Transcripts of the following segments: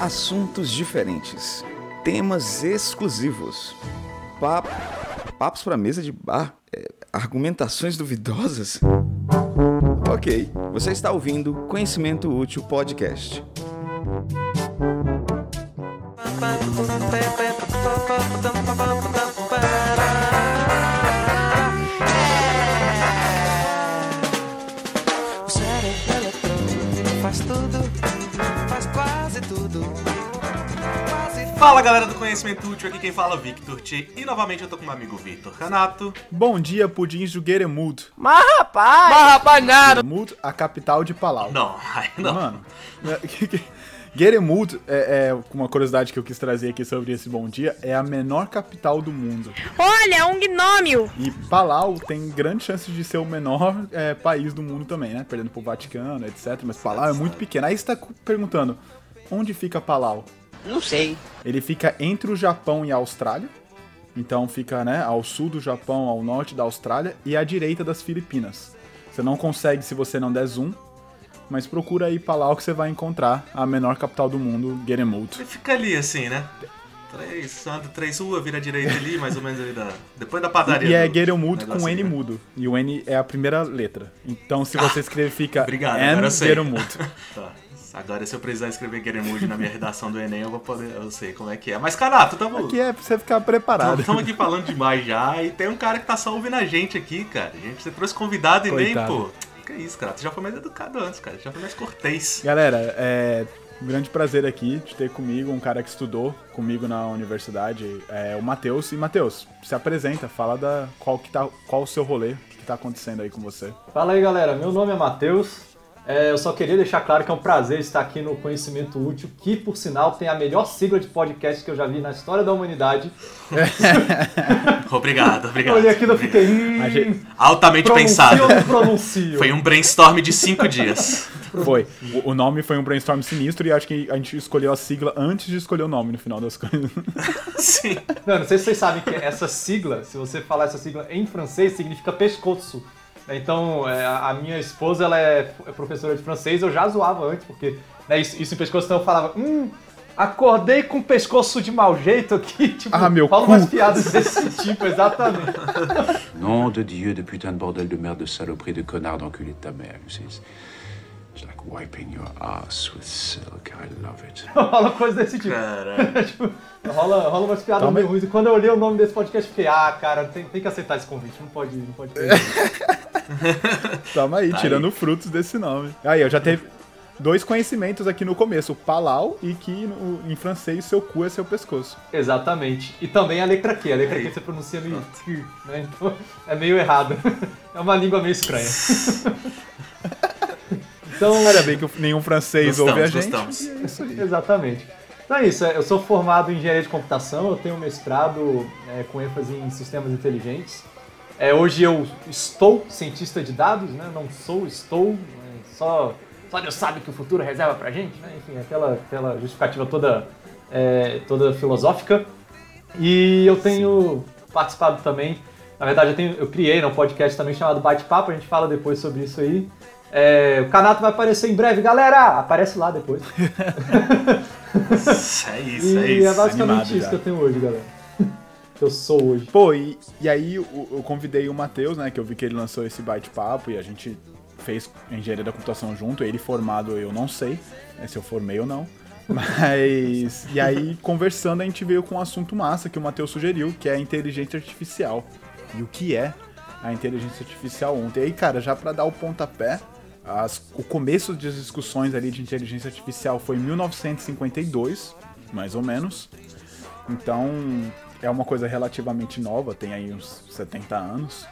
Assuntos diferentes, temas exclusivos, papo, papos para mesa de bar, é, argumentações duvidosas. Ok, você está ouvindo Conhecimento Útil Podcast. Fala galera do Conhecimento Útil, aqui quem fala é o Victor T. E novamente eu tô com meu amigo Victor Renato. Bom dia, pudins do Geremud. Mas rapaz! Mas rapaz, nada! Geremud, a capital de Palau. Não, não. Mano, Geremud, é, é uma curiosidade que eu quis trazer aqui sobre esse bom dia, é a menor capital do mundo. Olha, um gnômio! E Palau tem grande chance de ser o menor é, país do mundo também, né? Perdendo pro Vaticano, etc. Mas Palau é muito pequeno. Aí você tá perguntando, onde fica Palau? Não sei. Ele fica entre o Japão e a Austrália. Então fica, né, ao sul do Japão, ao norte da Austrália e à direita das Filipinas. Você não consegue se você não der zoom, mas procura aí Palau que você vai encontrar a menor capital do mundo, Geremud. Ele fica ali assim, né? Três, anda três ruas, vira direita ali, mais ou menos ali da. Depois da padaria. E é negocinho, com N né? mudo. E o N é a primeira letra. Então se você escrever fica Obrigado, N eu sei. Tá. Agora, se eu precisar escrever Geremude na minha redação do Enem, eu vou poder. Eu sei como é que é. Mas, Canato, tamo. Aqui é pra você ficar preparado. Estamos aqui falando demais já e tem um cara que tá só ouvindo a gente aqui, cara. Gente, você trouxe convidado e nem, pô. Que isso, cara? Tu já foi mais educado antes, cara. Já foi mais cortês. Galera, é um grande prazer aqui de ter comigo um cara que estudou comigo na universidade, é o Matheus. E Matheus, se apresenta, fala da qual que tá, qual o seu rolê, o que, que tá acontecendo aí com você. Fala aí galera, meu nome é Matheus. É, eu só queria deixar claro que é um prazer estar aqui no Conhecimento Útil, que por sinal tem a melhor sigla de podcast que eu já vi na história da humanidade. Obrigado, Eu obrigado. olhei aquilo e fiquei. Hum, gente- Altamente pronuncio pensado. não pronuncio? Foi um brainstorm de cinco dias. Foi. O, o nome foi um brainstorm sinistro e acho que a gente escolheu a sigla antes de escolher o nome no final das coisas. Sim. Não, não sei se vocês sabem que essa sigla, se você falar essa sigla em francês, significa pescoço. Então, é, a minha esposa ela é é professora de francês, eu já zoava antes, porque né, isso, isso em pescoço, então eu falava, hum, acordei com o pescoço de mau jeito aqui, tipo, Ah, meu fala cu. umas piadas desse tipo, exatamente. Nom de Dieu, de putain de bordel de merde, de saloperie, de connard, d'enculé de ta mère. see. It's, like wiping your ass with silk. I love it. rola coisa desse tipo. Tipo, rola, rola umas piadas Toma meio aí. ruins. E quando eu olhei o nome desse podcast, eu fiquei, ah, cara, tem, tem que aceitar esse convite, não pode, não pode. Tamo aí, Tá tirando frutos desse nome. Aí, eu já teve dois conhecimentos aqui no começo, o Palau e que no- em francês seu cu é seu pescoço. Exatamente. E também a letra Q. A letra Aí. Q você pronuncia meio Q, né? Então é meio errado. É uma língua meio estranha. Então, Ainda bem que nenhum francês Gostamos, ouve a gente. gostamos. é isso aí. exatamente. Então é isso. é, Eu sou formado em engenharia de computação. Eu tenho um mestrado é, com ênfase em sistemas inteligentes. É, hoje eu estou cientista de dados, né? Não sou, estou. né? Só, só Deus sabe que o futuro reserva pra gente, né? Enfim, aquela, aquela justificativa toda, é, toda filosófica. E eu tenho participado também. Na verdade, eu, tenho, eu criei né, um podcast também chamado Bate-Papo, a gente fala depois sobre isso aí. É, o Canato vai aparecer em breve, galera! Aparece lá depois. É isso, é e isso. é basicamente animado isso já. que eu tenho hoje, galera. que eu sou hoje. Pô, e, e aí eu, eu convidei o Matheus, né, que eu vi que ele lançou esse bate-papo e a gente fez engenharia da computação junto, ele formado eu não sei, né, se eu formei ou não. Mas. E aí, conversando, a gente veio com um assunto massa que o Matheus sugeriu, que é a inteligência artificial. E o que é a inteligência artificial ontem. E aí, cara, já pra dar o pontapé, as- o começo das discussões ali de inteligência artificial foi em 1952, mais ou menos. Então, é uma coisa relativamente nova, tem aí uns 70 anos.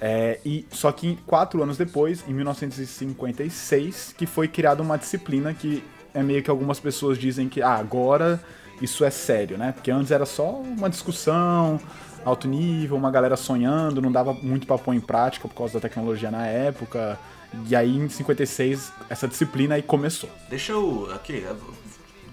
É, e só que quatro anos depois, em 1956, que foi criada uma disciplina que é meio que algumas pessoas dizem que ah, agora isso é sério, né? Porque antes era só uma discussão, alto nível, uma galera sonhando, não dava muito pra pôr em prática por causa da tecnologia na época. E aí em 56 essa disciplina aí começou. Deixa eu. Aqui.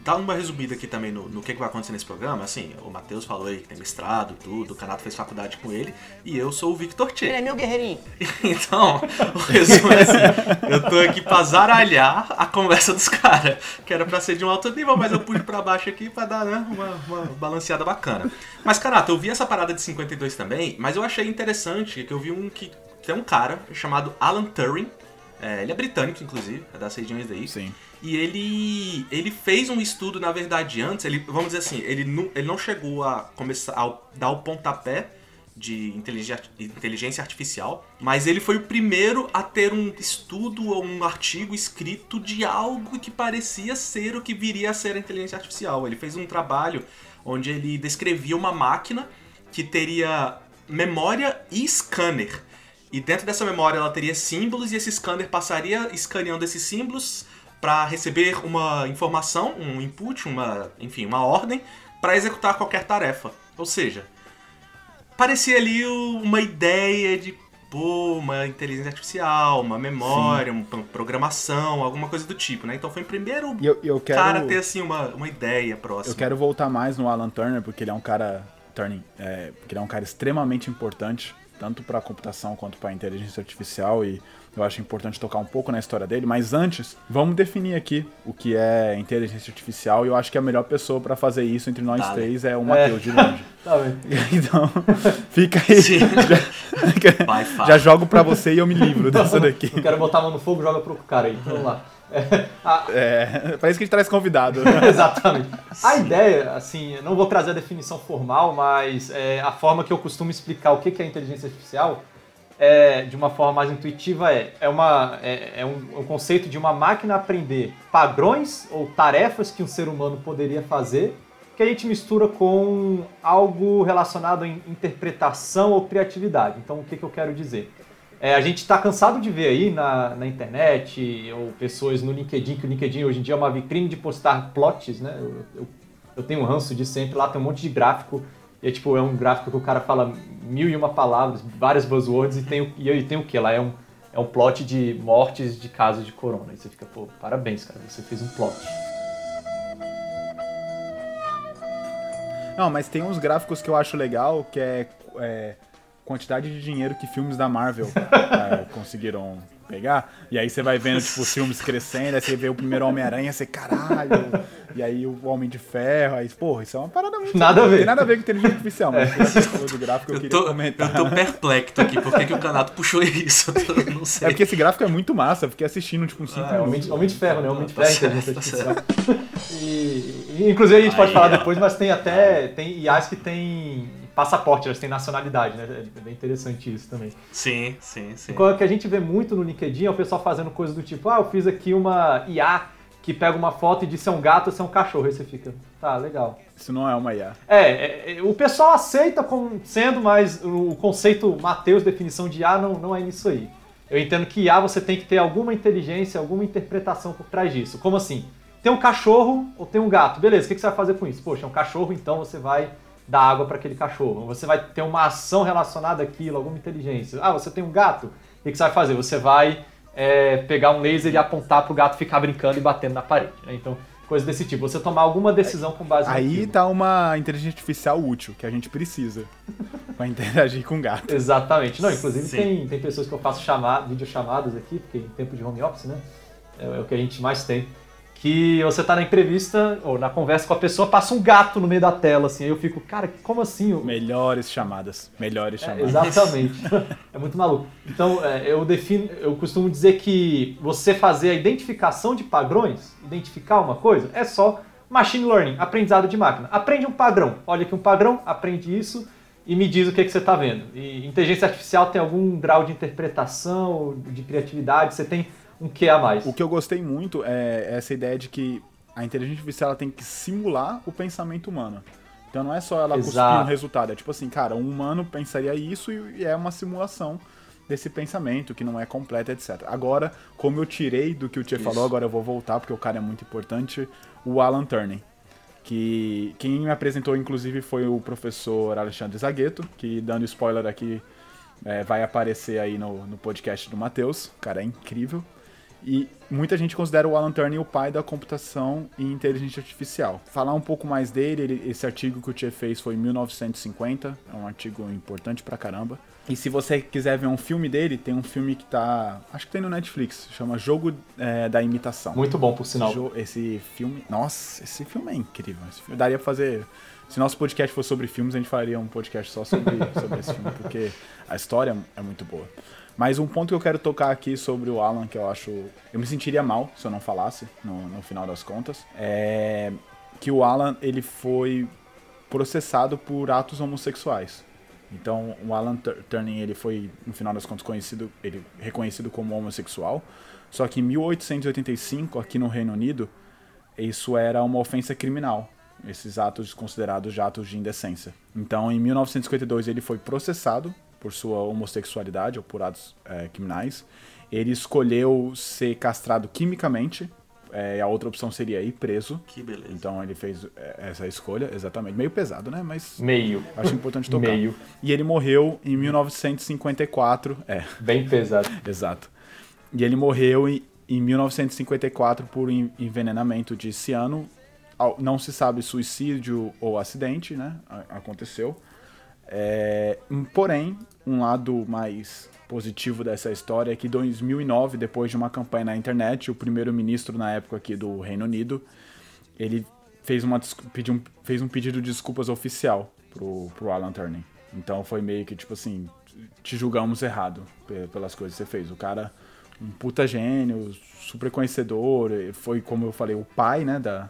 dar uma resumida aqui também no, no que, que vai acontecer nesse programa, assim, o Matheus falou aí que tem mestrado, tudo, o Canato fez faculdade com ele, e eu sou o Victor Tchê. Ele é meu guerreirinho. Então, o resumo é assim: eu tô aqui pra zaralhar a conversa dos caras, que era pra ser de um alto nível, mas eu puxo pra baixo aqui pra dar né, uma, uma balanceada bacana. Mas, Carato, eu vi essa parada de 52 também, mas eu achei interessante que eu vi um que tem um cara chamado Alan Turing. É, ele é britânico, inclusive, é das regiões daí. Sim. E ele, ele fez um estudo, na verdade, antes, ele, vamos dizer assim, ele não, ele não chegou a começar a dar o pontapé de inteligência, inteligência artificial, mas ele foi o primeiro a ter um estudo ou um artigo escrito de algo que parecia ser o que viria a ser a inteligência artificial. Ele fez um trabalho onde ele descrevia uma máquina que teria memória e scanner. E dentro dessa memória ela teria símbolos e esse scanner passaria escaneando esses símbolos para receber uma informação, um input, uma, enfim, uma ordem para executar qualquer tarefa. Ou seja, parecia ali uma ideia de pô, uma inteligência artificial, uma memória, uma programação, alguma coisa do tipo, né? Então foi o primeiro eu, eu quero. cara ter assim uma, uma ideia próxima. Eu quero voltar mais no Alan Turner, porque ele é um cara. Turning, é, porque ele é um cara extremamente importante, tanto para a computação quanto para a inteligência artificial, e eu acho importante tocar um pouco na história dele. Mas antes, vamos definir aqui o que é inteligência artificial, e eu acho que a melhor pessoa para fazer isso entre nós Dale. três é o Matheus de longe. Tá bem. Então, fica aí. Sim. Já, Vai, já jogo pra você e eu me livro dessa daqui. Não quero botar a mão no fogo, joga pro cara aí. Vamos lá. É, a- É, parece que a gente traz convidado. Exatamente. A ideia, assim, eu não vou trazer a definição formal, mas é, a forma que eu costumo explicar o que é inteligência artificial é, de uma forma mais intuitiva é, é, uma, é, é um, um conceito de uma máquina aprender padrões ou tarefas que um ser humano poderia fazer que a gente mistura com algo relacionado em interpretação ou criatividade. Então, o que, que eu quero dizer? É, a gente está cansado de ver aí na, na internet ou pessoas no LinkedIn, que o LinkedIn hoje em dia é uma vitrine de postar plots, né? Eu, eu, eu tenho um ranço de sempre, lá tem um monte de gráfico, e é tipo, é um gráfico que o cara fala mil e uma palavras, várias buzzwords, e tem, e aí tem o que? Lá é um, é um plot de mortes de casos de corona. E você fica, pô, parabéns, cara, você fez um plot. Não, mas tem uns gráficos que eu acho legal, que é, é, quantidade de dinheiro que filmes da Marvel é, conseguiram pegar. E aí você vai vendo, tipo, os filmes crescendo, aí você vê o primeiro Homem-Aranha, você, caralho. E aí o Homem de Ferro, aí, porra, isso é uma parada muito... Nada a Não ver. Tem nada a ver com inteligência artificial, mas você falou do gráfico, eu, Eu queria tô, comentar. eu tô perplexo aqui, por que, que o Canato puxou isso? Eu tô- não sei. É porque esse gráfico é muito massa, eu fiquei assistindo, tipo, uns 5 Ah, É, Homem minutos. de, Homem de Ferro, né? Homem de Tá Ferro, certo, inteligência tá artificial. E, e, inclusive a gente pode Aí, falar ó. depois, mas tem até tem IAs que tem passaporte, elas têm nacionalidade, né? É bem interessante isso também. Sim, sim, sim. O que a gente vê muito no LinkedIn é o pessoal fazendo coisas do tipo, ah, eu fiz aqui uma IA que pega uma foto e diz se é um gato ou se é um cachorro. Aí você fica, tá, legal. Isso não é uma IA. É, é, é, o pessoal aceita como sendo, mas o, conceito Mateus, definição de IA, não, não é nisso aí. Eu entendo que IA você tem que ter alguma inteligência, alguma interpretação por trás disso. Como assim? Tem um cachorro ou tem um gato? Beleza, o que que você vai fazer com isso? Poxa, é um cachorro, então você vai dar água para aquele cachorro. Você vai ter uma ação relacionada àquilo, alguma inteligência. Ah, você tem um gato? O que você vai fazer? Você vai é, pegar um laser e apontar para o gato ficar brincando e batendo na parede. né? Então, coisa desse tipo. Você tomar alguma decisão com base Aí naquilo. tá uma inteligência artificial útil, que a gente precisa pra interagir com gato. Exatamente. Não, inclusive Sim. tem, tem pessoas que eu faço chamar, videochamadas aqui, porque em tempo de home office, né? É, é o que a gente mais tem. Que você tá na entrevista ou na conversa com a pessoa, passa um gato no meio da tela, assim. Aí eu fico, cara, como assim? Melhores chamadas. Melhores É, chamadas. exatamente. é muito maluco. Então, é, eu defino, eu costumo dizer que você fazer a identificação de padrões, identificar uma coisa, é só machine learning, aprendizado de máquina. Aprende um padrão. Olha aqui um padrão, aprende isso e me diz o que, que você está vendo. E inteligência artificial tem algum grau de interpretação, de criatividade, você tem um que a mais. O que eu gostei muito é essa ideia de que a inteligência artificial tem que simular o pensamento humano. Então não é só ela cuspir um resultado, é tipo assim, cara, um humano pensaria isso e é uma simulação desse pensamento que não é completo, etc. Agora, como eu tirei do que o Tia Isso. falou, agora eu vou voltar porque o cara é muito importante, o Alan Turing. Que quem me apresentou, inclusive, foi o professor Alexandre Zagueto, que dando spoiler aqui, é, vai aparecer aí no, no podcast do Matheus. O cara é incrível. E muita gente considera o Alan Turing o pai da computação e inteligência artificial. Falar um pouco mais dele, ele- esse artigo que o Tchê fez foi em 1950, é um artigo importante pra caramba. E se você quiser ver um filme dele, tem um filme que tá. Acho que tem no Netflix, chama Jogo é, da Imitação. Muito bom, por sinal. Esse filme. Nossa, esse filme é incrível. Esse filme, daria pra fazer. Se nosso podcast fosse sobre filmes, a gente faria um podcast só sobre, sobre esse filme, porque a história é muito boa. Mas um ponto que eu quero tocar aqui sobre o Alan, que eu acho. Eu me sentiria mal se eu não falasse, no, no final das contas, é que o Alan ele foi processado por atos homossexuais. Então, o Alan Tur- Turing ele foi, no final das contas, conhecido, ele reconhecido como homossexual. Só que em 1885, aqui no Reino Unido, isso era uma ofensa criminal. Esses atos considerados já atos de indecência. Então, em 1952, ele foi processado por sua homossexualidade ou por atos eh, criminais. Ele escolheu ser castrado quimicamente. e a outra opção seria ir preso. Que beleza. Então ele fez eh, essa escolha, exatamente. Meio pesado, né? Mas Meio. acho importante tocar. Meio. E ele morreu em 1954. É, Bem pesado. exato. E ele morreu em, em 1954 por en- envenenamento de ciano. Não se sabe suicídio ou acidente, né? Aconteceu. É, porém, um lado mais positivo dessa história é que em 2009, depois de uma campanha na internet, o primeiro-ministro na época aqui do Reino Unido, ele fez, uma, pediu um- fez um pedido de desculpas oficial pro, pro Alan Turing. Então foi meio que tipo assim, te julgamos errado pe- pelas coisas que você fez. O cara, um puta gênio, super conhecedor, foi, como eu falei, o pai, né, da,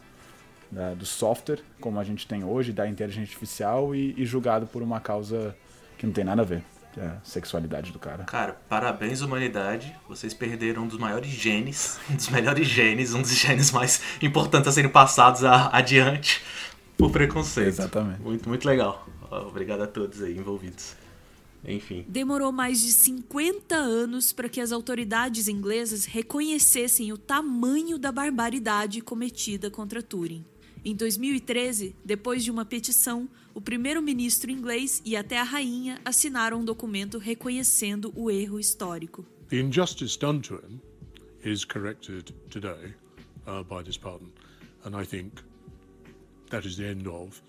da- do software, como a gente tem hoje, da inteligência artificial, e, e julgado por uma causa que não tem nada a ver, que é a sexualidade do cara. Cara, parabéns humanidade. Vocês perderam um dos maiores genes, um dos melhores genes, um dos genes mais importantes a serem passados a- adiante por preconceito. Exatamente. Muito, muito legal. Obrigado a todos aí envolvidos. Enfim. Demorou mais de 50 anos para que as autoridades inglesas reconhecessem o tamanho da barbaridade cometida contra Turing. Em 2013, depois de uma petição, o primeiro-ministro inglês e até a rainha assinaram um documento reconhecendo o erro histórico. The injustice done to him is corrected today uh, by this pardon, and I think that is the end of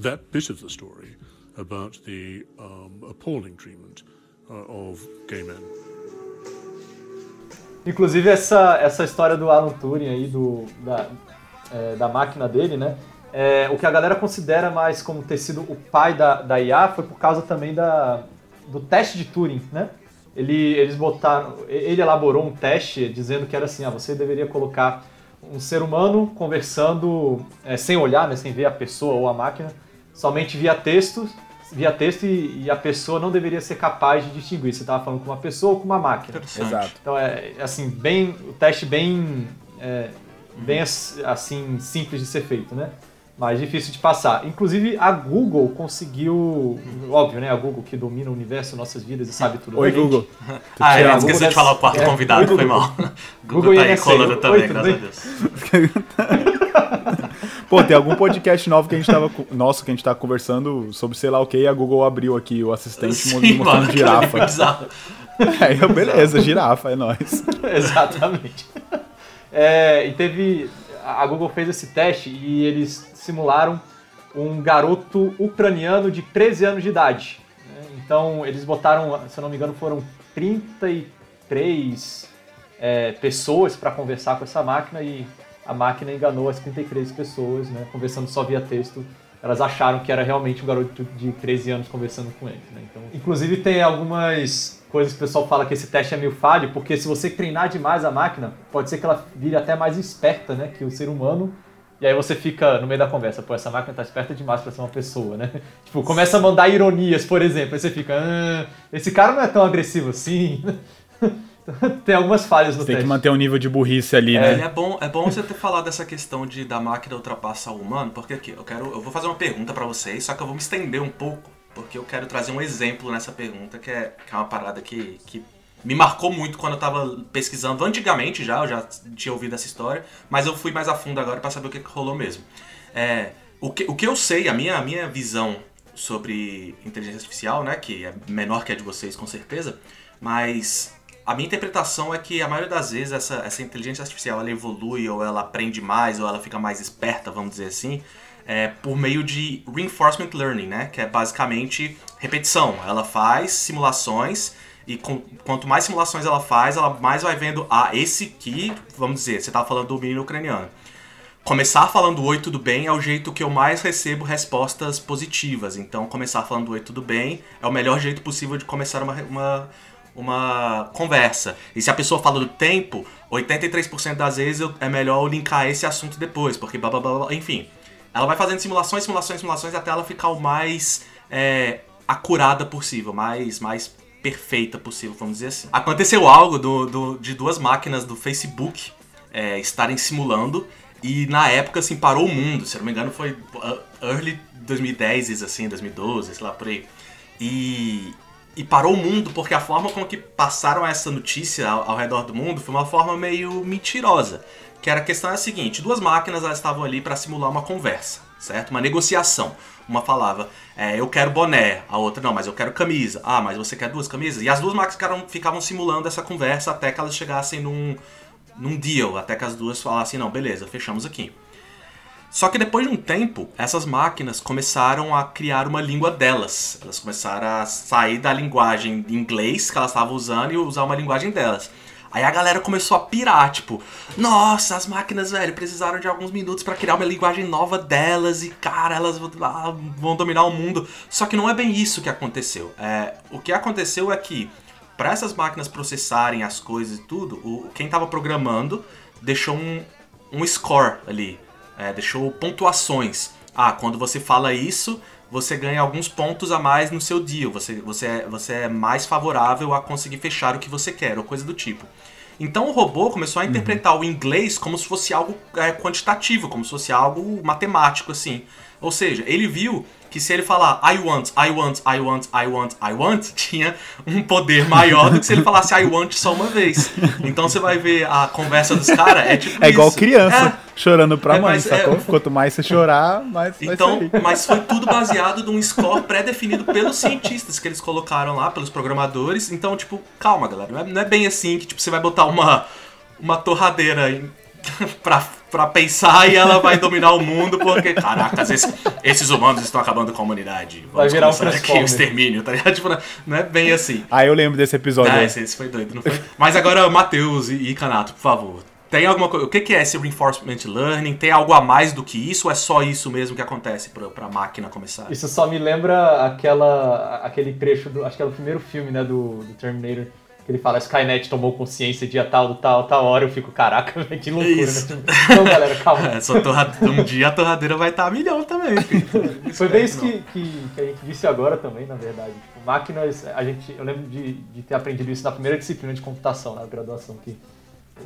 that bit of the story about the um, appalling treatment uh, of gay men. Inclusive, essa, essa história do Alan Turing aí, do, da, é, da máquina dele, né? É, o que a galera considera mais como ter sido o pai da, da IA foi por causa também da, do teste de Turing, né? Ele, eles botaram, ele elaborou um teste dizendo que era assim, ah, você deveria colocar um ser humano conversando é, sem olhar, né, sem ver a pessoa ou a máquina, somente via texto, via texto e, e a pessoa não deveria ser capaz de distinguir se estava falando com uma pessoa ou com uma máquina. Exato. Então é assim, bem. O teste bem. é, bem ass- assim, simples de ser feito, né? Mas difícil de passar. Inclusive a Google conseguiu. Óbvio, né? A Google que domina o universo, nossas vidas e sabe tudo. Oi. Google. Ah, É, eu esqueci de falar o quarto é, convidado, oi, foi Google. mal. Google Google tá colando oi, também, graças a bem? Deus. Pô, tem algum podcast novo que a gente tava. Nosso, que a gente tá conversando sobre sei lá o que, e a Google abriu aqui o assistente Sim, mostrando mano, girafa. Aí eu, beleza, girafa, é nóis. Exatamente. É, e teve. A Google fez esse teste e eles simularam um garoto ucraniano de 13 anos de idade. né? Então eles botaram, se eu não me engano, foram 33 é, pessoas para conversar com essa máquina e a máquina enganou as 33 pessoas, né, conversando só via texto. Elas acharam que era realmente um garoto de 13 anos conversando com ele. Né? Então, inclusive tem algumas coisas que o pessoal fala que esse teste é meio falho, porque se você treinar demais a máquina, pode ser que ela vire até mais esperta né, que o ser humano. E aí você fica no meio da conversa, pô, essa máquina tá esperta demais pra ser uma pessoa, né? Tipo, começa a mandar ironias, por exemplo, aí você fica, ah, esse cara não é tão agressivo assim. Tem algumas falhas no Tem que teste. manter um nível de burrice ali, É, né? é bom, é bom você ter falado dessa questão de da máquina ultrapassar o humano, porque aqui, eu quero, eu vou fazer uma pergunta pra vocês, só que eu vou me estender um pouco, porque eu quero trazer um exemplo nessa pergunta, que é, que é uma parada que, que me marcou muito quando eu tava pesquisando antigamente já, eu já tinha ouvido essa história, mas eu fui mais a fundo agora pra saber o que, que rolou mesmo. É, o, que, o que eu sei, a minha, a minha visão sobre inteligência artificial, né, que é menor que a de vocês com certeza, mas a minha interpretação é que a maioria das vezes essa, essa inteligência artificial ela evolui ou ela aprende mais ou ela fica mais esperta, vamos dizer assim, é, por meio de reinforcement learning, né? Que é basicamente repetição. Ela faz simulações e com- quanto mais simulações ela faz, ela mais vai vendo, ah, esse aqui, vamos dizer, você tava falando do menino ucraniano. Começar falando oi, tudo bem é o jeito que eu mais recebo respostas positivas. Então, começar falando oi, tudo bem é o melhor jeito possível de começar uma, uma, uma conversa. E se a pessoa fala do tempo, 83% das vezes eu- é melhor eu linkar esse assunto depois, porque blá blá blá, blá enfim. Ela vai fazendo simulações, simulações, simulações até ela ficar o mais é, acurada possível, mais, mais perfeita possível, vamos dizer assim. Aconteceu algo do, do- de duas máquinas do Facebook é, estarem simulando e na época assim parou o mundo. Se eu não me engano foi uh, early 2010 assim, 2012, sei lá por aí. E e parou o mundo porque a forma com que passaram essa notícia ao, ao redor do mundo foi uma forma meio mentirosa. Que era a questão é a seguinte: duas máquinas elas estavam ali para simular uma conversa, certo? Uma negociação. Uma falava, é, eu quero boné, a outra não, mas eu quero camisa. Ah, mas você quer duas camisas? E as duas máquinas ficaram, ficavam simulando essa conversa até que elas chegassem num, num deal, até que as duas falassem, não, beleza, fechamos aqui. Só que depois de um tempo, essas máquinas começaram a criar uma língua delas. Elas começaram a sair da linguagem em inglês que elas estavam usando e usar uma linguagem delas. Aí a galera começou a pirar, tipo, nossa, as máquinas, velho, precisaram de alguns minutos pra criar uma linguagem nova delas e, cara, elas vão- ah, vão dominar o mundo. Só que não é bem isso que aconteceu. É, o que aconteceu é que, para essas máquinas processarem as coisas e tudo, o, quem tava programando deixou um, um score ali, é, deixou pontuações. Ah, quando você fala isso, você ganha alguns pontos a mais no seu deal. Você, você, é, você é mais favorável a conseguir fechar o que você quer, ou coisa do tipo. Então o robô começou a interpretar o inglês como se fosse algo é, quantitativo, como se fosse algo matemático, assim. Ou seja, ele viu que se ele falar I want, I want, I want, I want, I want, tinha um poder maior do que se ele falasse I want só uma vez. Então você vai ver a conversa dos caras, é tipo É igual isso. criança chorando pra É, mãe, mas é- sacou? Quanto mais você chorar, mais vai Então, mas foi tudo baseado num score pré-definido pelos cientistas que eles colocaram lá, pelos programadores. Então, tipo, calma, galera. Não é, não é bem assim que tipo, você vai botar uma, uma torradeira em- pra, pra pensar e ela vai dominar o mundo, porque, caracas, esses, esses humanos estão acabando com a humanidade. Vamos Vai virar um aqui o extermínio, tá ligado? Tipo, não- é bem assim. Ah, eu lembro desse episódio. Ah, aí. esse, esse foi doido, não foi? Mas agora, Matheus e, e Canato, por favor. Tem alguma coisa. O que que é esse reinforcement learning? Tem algo a mais do que isso ou é só isso mesmo que acontece pra, pra máquina começar? Isso só me lembra aquela, aquele trecho do. Acho que é o primeiro filme, né, do, do Terminator. Ele fala, Skynet tomou consciência dia tal, do tal, tal hora. Eu fico, caraca, que loucura, Isso. né? Então, galera, calma. É, só torra- um dia a torradeira vai estar a milhão também. filho. Foi bem É, isso que, que, que a gente disse agora também, na verdade. Tipo, máquinas, a gente, eu lembro de, de ter aprendido isso na primeira disciplina de computação, na graduação, que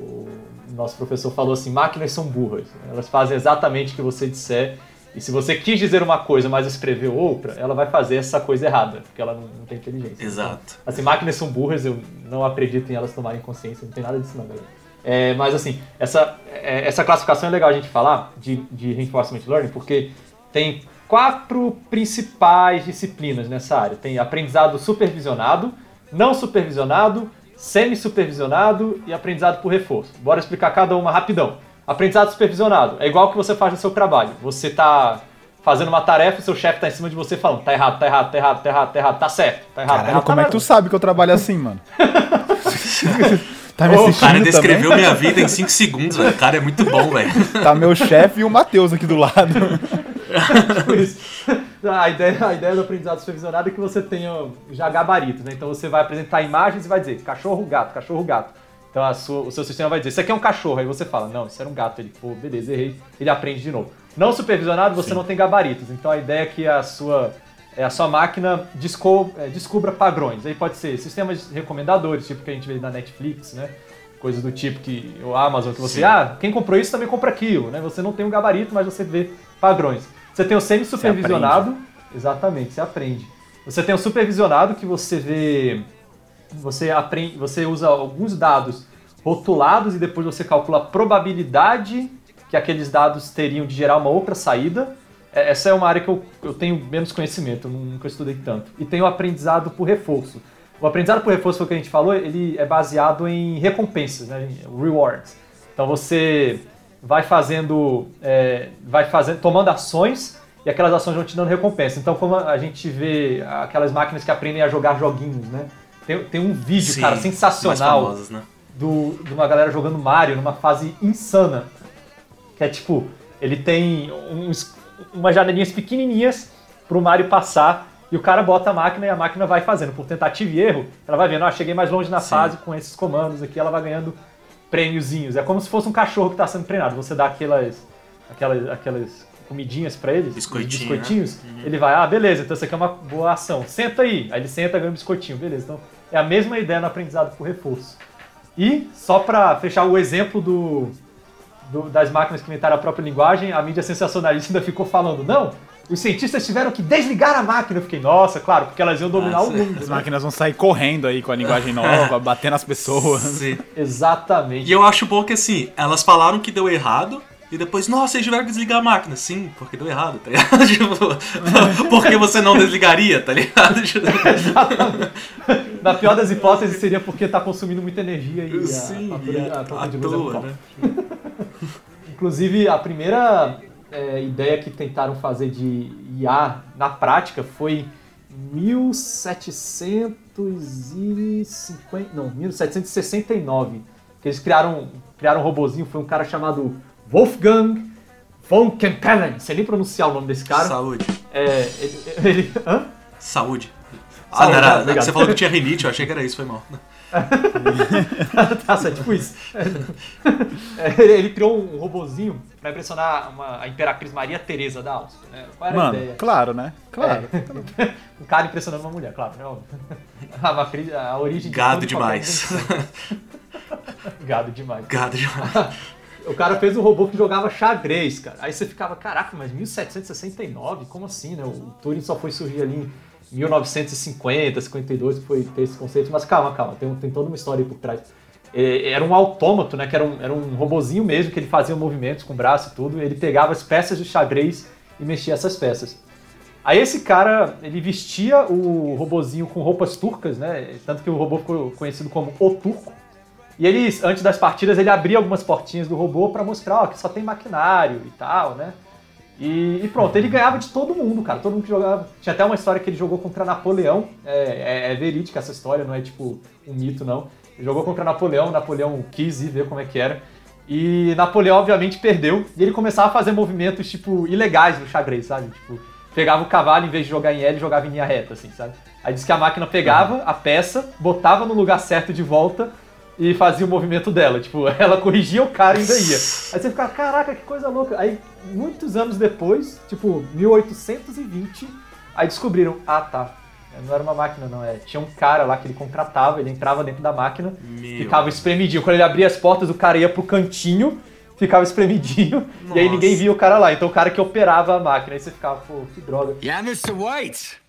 o nosso professor falou assim, máquinas são burras. Elas fazem exatamente o que você disser. E se você quis dizer uma coisa, mas escreveu outra, ela vai fazer essa coisa errada, porque ela não, não tem inteligência. Exato. Assim, máquinas são burras, eu não acredito em elas tomarem consciência, não tem nada disso não, galera. É, mas assim, essa, é, essa classificação é legal a gente falar de, de Reinforcement Learning, porque tem quatro principais disciplinas nessa área. Tem aprendizado supervisionado, não supervisionado, semi-supervisionado e aprendizado por reforço. Bora explicar cada uma rapidão. Aprendizado supervisionado é igual o que você faz no seu trabalho. Você tá fazendo uma tarefa e seu chefe tá em cima de você falando, tá errado, tá errado, tá errado, tá errado, tá errado, tá certo, tá errado, tá Caralho, errado. como tá é que tu sabe que eu trabalho assim, mano? tá me Ô, o assistindo cara descreveu também? minha vida em 5 segundos, velho. O cara é muito bom, velho. Tá meu chefe e o Matheus aqui do lado. Tipo. A ideia, a ideia do aprendizado supervisionado é que você tenha já gabaritos, né? Então você vai apresentar imagens e vai dizer cachorro, gato, cachorro, gato. Então a sua- o seu sistema vai dizer, isso aqui é um cachorro, aí você fala, não, isso era um gato. Ele, pô, beleza, errei. Ele aprende de novo. Não supervisionado, você não tem gabaritos. Então a ideia é que a sua, é, a sua máquina desco- é, descubra padrões. Aí pode ser sistemas recomendadores, tipo que a gente vê na Netflix, né? Coisas do tipo que o Amazon, que você, Sim. ah, quem comprou isso também compra aquilo, né? Você não tem um gabarito, mas você vê padrões. Você tem o semi-supervisionado, exatamente, você aprende. Você tem o supervisionado que você vê, você aprende, você usa alguns dados rotulados e depois você calcula a probabilidade que aqueles dados teriam de gerar uma outra saída. É, Essa é uma área que eu, eu tenho menos conhecimento, nunca estudei tanto. E tem o aprendizado por reforço. O aprendizado por reforço, foi o que a gente falou, ele é baseado em recompensas, né? rewards. Então você vai fazendo, é, vai fazendo, tomando ações e aquelas ações vão te dando recompensa. Então, como a gente vê aquelas máquinas que aprendem a jogar joguinhos, né? Tem, tem um vídeo, Sim, cara, sensacional né? do, de uma galera jogando Mario numa fase insana. Que é tipo, ele tem uns, umas janelinhas pequenininhas pro Mario passar e o cara bota a máquina e a máquina vai fazendo. Por tentativa e erro, ela vai vendo, ah, cheguei mais longe na Sim. fase com esses comandos aqui, ela vai ganhando prêmiozinhos. É como se fosse um cachorro que tá sendo treinado. Você dá aquelas, aquelas, aquelas comidinhas pra eles, Biscoitinho, os biscoitinhos, né? Uhum. ele vai, ah, beleza, então isso aqui é uma boa ação. Senta aí. Aí ele senta, ganha um biscoitinho, beleza. Então é a mesma ideia no aprendizado por reforço. E, só pra fechar o exemplo do, do- das máquinas que inventaram a própria linguagem, a mídia sensacionalista ainda ficou falando, não, os cientistas tiveram que desligar a máquina. Eu fiquei, nossa, claro, porque elas iam dominar Ah, o mundo. As né? máquinas vão sair correndo aí com a linguagem nova, batendo nas pessoas. Sim. Exatamente. E eu acho bom que assim, elas falaram que deu errado. E depois, nossa, eles tiveram que desligar a máquina. Sim, porque deu errado, tá ligado? Tipo, porque você não desligaria, tá ligado? Na pior das hipóteses, seria porque tá consumindo muita energia e a, Sim, a, e a, a de luz é toa, muito né? alta. Inclusive, a primeira é, ideia que tentaram fazer de IA na prática foi em 1750, não, 1769, que eles criaram, criaram um robozinho, foi um cara chamado Wolfgang von Kempelen, sei nem pronunciar o nome desse cara. Saúde. É, ele, ele- hã? Saúde. Ah, Saúde, não era, obrigado. você falou que tinha rinite, eu achei que era isso, foi mal. Tá, é tipo isso. É, ele criou um robozinho pra impressionar uma- a Imperatriz Maria Teresa da Áustria. Né? Qual era a Mano, ideia? claro, né? Claro. É. um cara impressionando uma mulher, claro. Né? A, a origem de Gado tudo e qualquer demais. Gado demais. Gado demais. O cara fez um robô que jogava xadrez, cara. Aí você ficava, caraca, mas 1769? Como assim, né? O Turing só foi surgir ali em 1950, 52, que foi ter esse conceito. Mas calma, calma, tem, tem toda uma história aí por trás. É, Era um autômato, né? Que era um, era um robozinho mesmo, que ele fazia movimentos com o braço e tudo. Ele pegava as peças de xadrez e mexia essas peças. Aí esse cara, ele vestia o robozinho com roupas turcas, né? Tanto que o robô ficou conhecido como O Turco. E ele, antes das partidas, ele abria algumas portinhas do robô pra mostrar ó, que só tem maquinário e tal, né? E, e pronto, ele ganhava de todo mundo, cara. Todo mundo que jogava. Tinha até uma história que ele jogou contra Napoleão. É, é- é verídica essa história, não é tipo um mito, não. Ele jogou contra Napoleão, Napoleão quis ir ver como é que era. E Napoleão, obviamente, perdeu. E ele começava a fazer movimentos, tipo, ilegais no xadrez, sabe? Tipo, pegava o cavalo, em vez de jogar em L, jogava em linha reta, assim, sabe? Aí diz que a máquina pegava a peça, botava no lugar certo de volta e fazia o movimento dela. Tipo, ela corrigia o cara e ainda ia. Aí você ficava, caraca, que coisa louca. Aí, muitos anos depois, tipo, 1820, aí descobriram, ah, tá. Não era uma máquina, não. É, tinha um cara lá que ele contratava, ele entrava dentro da máquina, Meu. ficava espremidinho. Quando ele abria as portas, o cara ia pro cantinho, ficava espremidinho, e aí Nossa. ninguém via o cara lá. Então o cara que operava a máquina. Aí você ficava, pô, que droga. Yeah, Mr. White.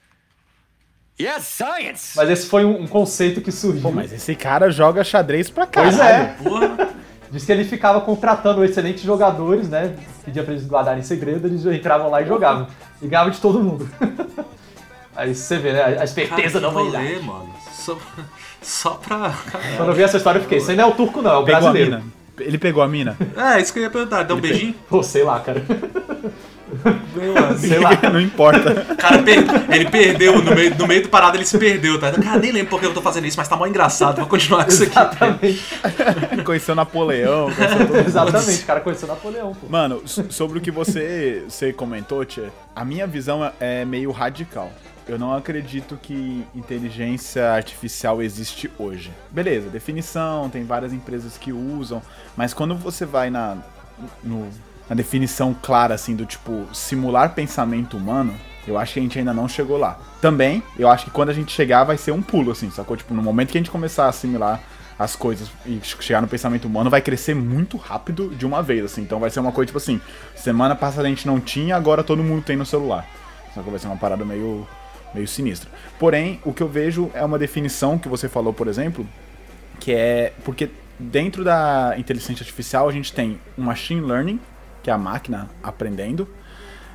Yes, science. Mas esse foi um, um conceito que surgiu. Pô, mas esse cara joga xadrez pra Pois caralho. é. Porra. Diz que ele ficava contratando excelentes jogadores, né? Pedia pra eles guardarem em segredo, eles entravam lá e jogavam. E ganhavam de todo mundo. Aí você vê, né? A esperteza da rolê, humanidade. mano. Só, só pra. Quando eu vi essa história, eu fiquei, isso aí não é o turco, não, é o Pegou a brasileiro. mina. Ele pegou a mina? É, isso que eu ia perguntar. Deu um beijinho? Pô, sei lá, cara. Sei lá. Não importa. Cara, per- ele perdeu, no meio, no meio do parado ele se perdeu, tá? Cara, nem lembro porque eu tô fazendo isso, mas tá mó engraçado, vou continuar com isso aqui. Exatamente. Conheceu Napoleão, conheceu todo Exatamente, o cara conheceu Napoleão, pô. Mano, sobre o que você, você comentou, Tia, a minha visão é- é meio radical. Eu não acredito que inteligência artificial existe hoje. Beleza, definição, tem várias empresas que usam, mas quando você vai na, no- na definição clara, assim, do tipo, simular pensamento humano, eu acho que a gente ainda não chegou lá. Também, eu acho que quando a gente chegar vai ser um pulo, assim, sacou? Tipo, no momento que a gente começar a assimilar as coisas e chegar no pensamento humano, vai crescer muito rápido de uma vez, assim. Então vai ser uma coisa, tipo assim, semana passada a gente não tinha, agora todo mundo tem no celular. Só que vai ser uma parada meio, meio sinistra. Porém, o que eu vejo é uma definição que você falou, por exemplo, que é porque dentro da inteligência artificial a gente tem o machine learning, que é a máquina aprendendo,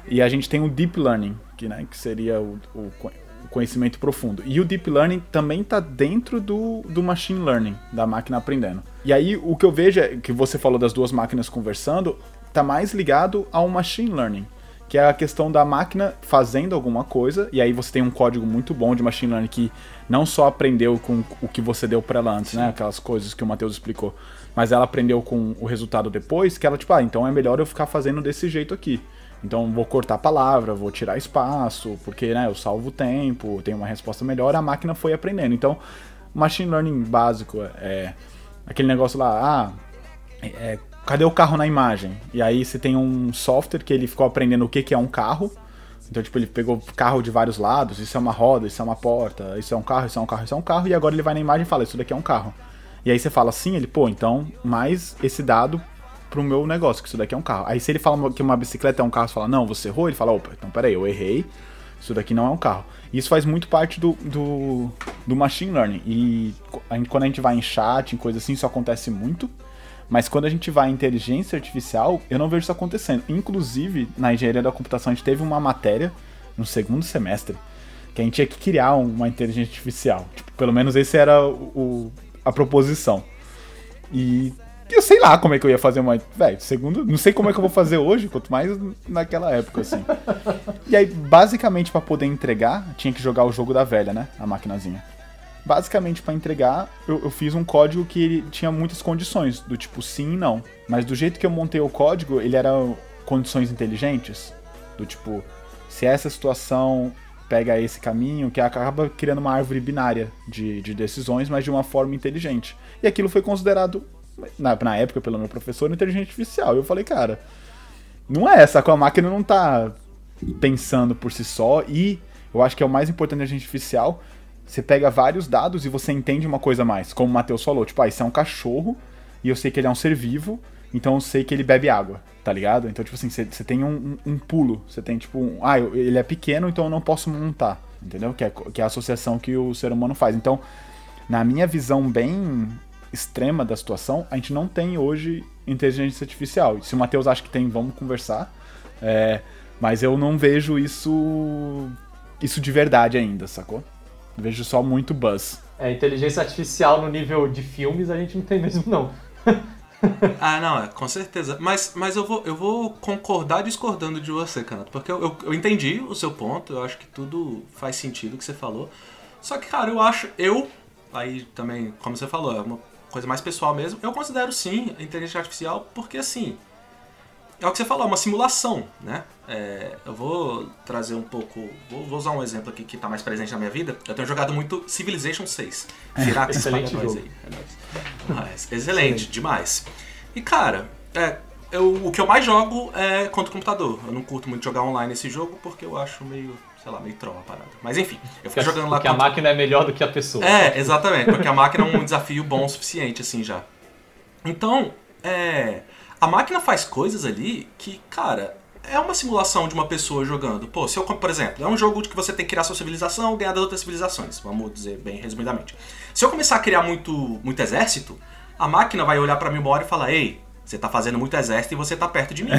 e a gente tem o deep learning, que, né, que seria o, o, co- conhecimento profundo. E o Deep Learning também está dentro do, do Machine Learning, da máquina aprendendo. E aí o que eu vejo é que você falou das duas máquinas conversando, está mais ligado ao Machine Learning. Que é a questão da máquina fazendo alguma coisa, e aí você tem um código muito bom de Machine Learning que não só aprendeu com o que você deu para ela antes, né? Aquelas coisas que o Matheus explicou. Mas ela aprendeu com o resultado depois, que ela, tipo, ah, então é melhor eu ficar fazendo desse jeito aqui. Então vou cortar a palavra, vou tirar espaço, porque né, eu salvo tempo, tenho uma resposta melhor, a máquina foi aprendendo. Então, machine learning básico é aquele negócio lá, ah, é, cadê o carro na imagem? E aí você tem um software que ele ficou aprendendo o que, que é um carro. Então, tipo, ele pegou carro de vários lados, isso é uma roda, isso é uma porta, isso é um carro, isso é um carro, isso é um carro, e agora ele vai na imagem e fala, isso daqui é um carro. E aí você fala assim, ele, pô, então, mais esse dado pro meu negócio, que isso daqui é um carro. Aí se ele fala que uma bicicleta é um carro, você fala, não, você errou, ele fala, opa, então peraí, eu errei, isso daqui não é um carro. Isso faz muito parte do, do, do machine learning. E a gente, quando a gente vai em chat, em coisa assim, isso acontece muito. Mas quando a gente vai em inteligência artificial, eu não vejo isso acontecendo. Inclusive, na engenharia da computação, a gente teve uma matéria no segundo semestre que a gente tinha que criar uma inteligência artificial. Tipo, pelo menos esse era o, o a proposição. E eu sei lá como é que eu ia fazer uma. Velho, segundo. Não sei como é que eu vou fazer hoje, quanto mais naquela época, assim. E aí, basicamente, para poder entregar, tinha que jogar o jogo da velha, né? A maquinazinha. Basicamente, para entregar, eu, eu, fiz um código que ele tinha muitas condições, do tipo sim e não. Mas do jeito que eu montei o código, ele era condições inteligentes. Do tipo, se essa situação pega esse caminho, que acaba criando uma árvore binária de, de decisões, mas de uma forma inteligente. E aquilo foi considerado na, na época pelo meu professor, inteligência artificial. E eu falei, cara, não é essa, a máquina não tá pensando por si só e eu acho que é o mais importante da inteligência artificial. Você pega vários dados e você entende uma coisa mais. Como o Matheus falou, tipo, ah, isso é um cachorro e eu sei que ele é um ser vivo, então eu sei que ele bebe água, tá ligado? Então, tipo assim, você, tem um, um, um, pulo, você tem tipo, um, ah, ele é pequeno, então eu não posso montar, entendeu? Que é, que é a associação que o ser humano faz. Então, na minha visão bem extrema da situação, a gente não tem hoje inteligência artificial. Se o Matheus acha que tem, vamos conversar. É, mas eu não vejo isso isso de verdade ainda, sacou? vejo só muito buzz. É, inteligência artificial no nível de filmes a gente não tem mesmo, não. ah, não, é, com certeza. Mas, mas eu, vou, eu vou concordar discordando de você, Canato. Porque eu, eu, eu entendi o seu ponto, eu acho que tudo faz sentido o que você falou. Só que, cara, eu acho. Eu, aí também, como você falou, é uma coisa mais pessoal mesmo, eu considero sim a inteligência artificial porque assim. É o que você falou, é uma simulação, né? É, eu vou trazer um pouco. Vou, vou, usar um exemplo aqui que está mais presente na minha vida. Eu tenho jogado muito Civilization 6. Será que excelente jogo. Aí? É Mas, excelente, excelente, demais. E cara, é, eu, o que eu mais jogo é contra o computador. Eu não curto muito jogar online esse jogo porque eu acho meio sei lá, meio troll a parada. Mas enfim, eu fico jogando lá Porque contra... a máquina é melhor do que a pessoa. É, exatamente, porque a máquina é um desafio bom o suficiente, assim, já. Então, é. A máquina faz coisas ali que, cara, é uma simulação de uma pessoa jogando. Pô, se eu, por exemplo, é um jogo de que você tem que criar sua civilização ganhar das outras civilizações, vamos dizer bem resumidamente. Se eu começar a criar muito, muito exército, a máquina vai olhar pra memória e falar: ei, você tá fazendo muito exército e você tá perto de mim.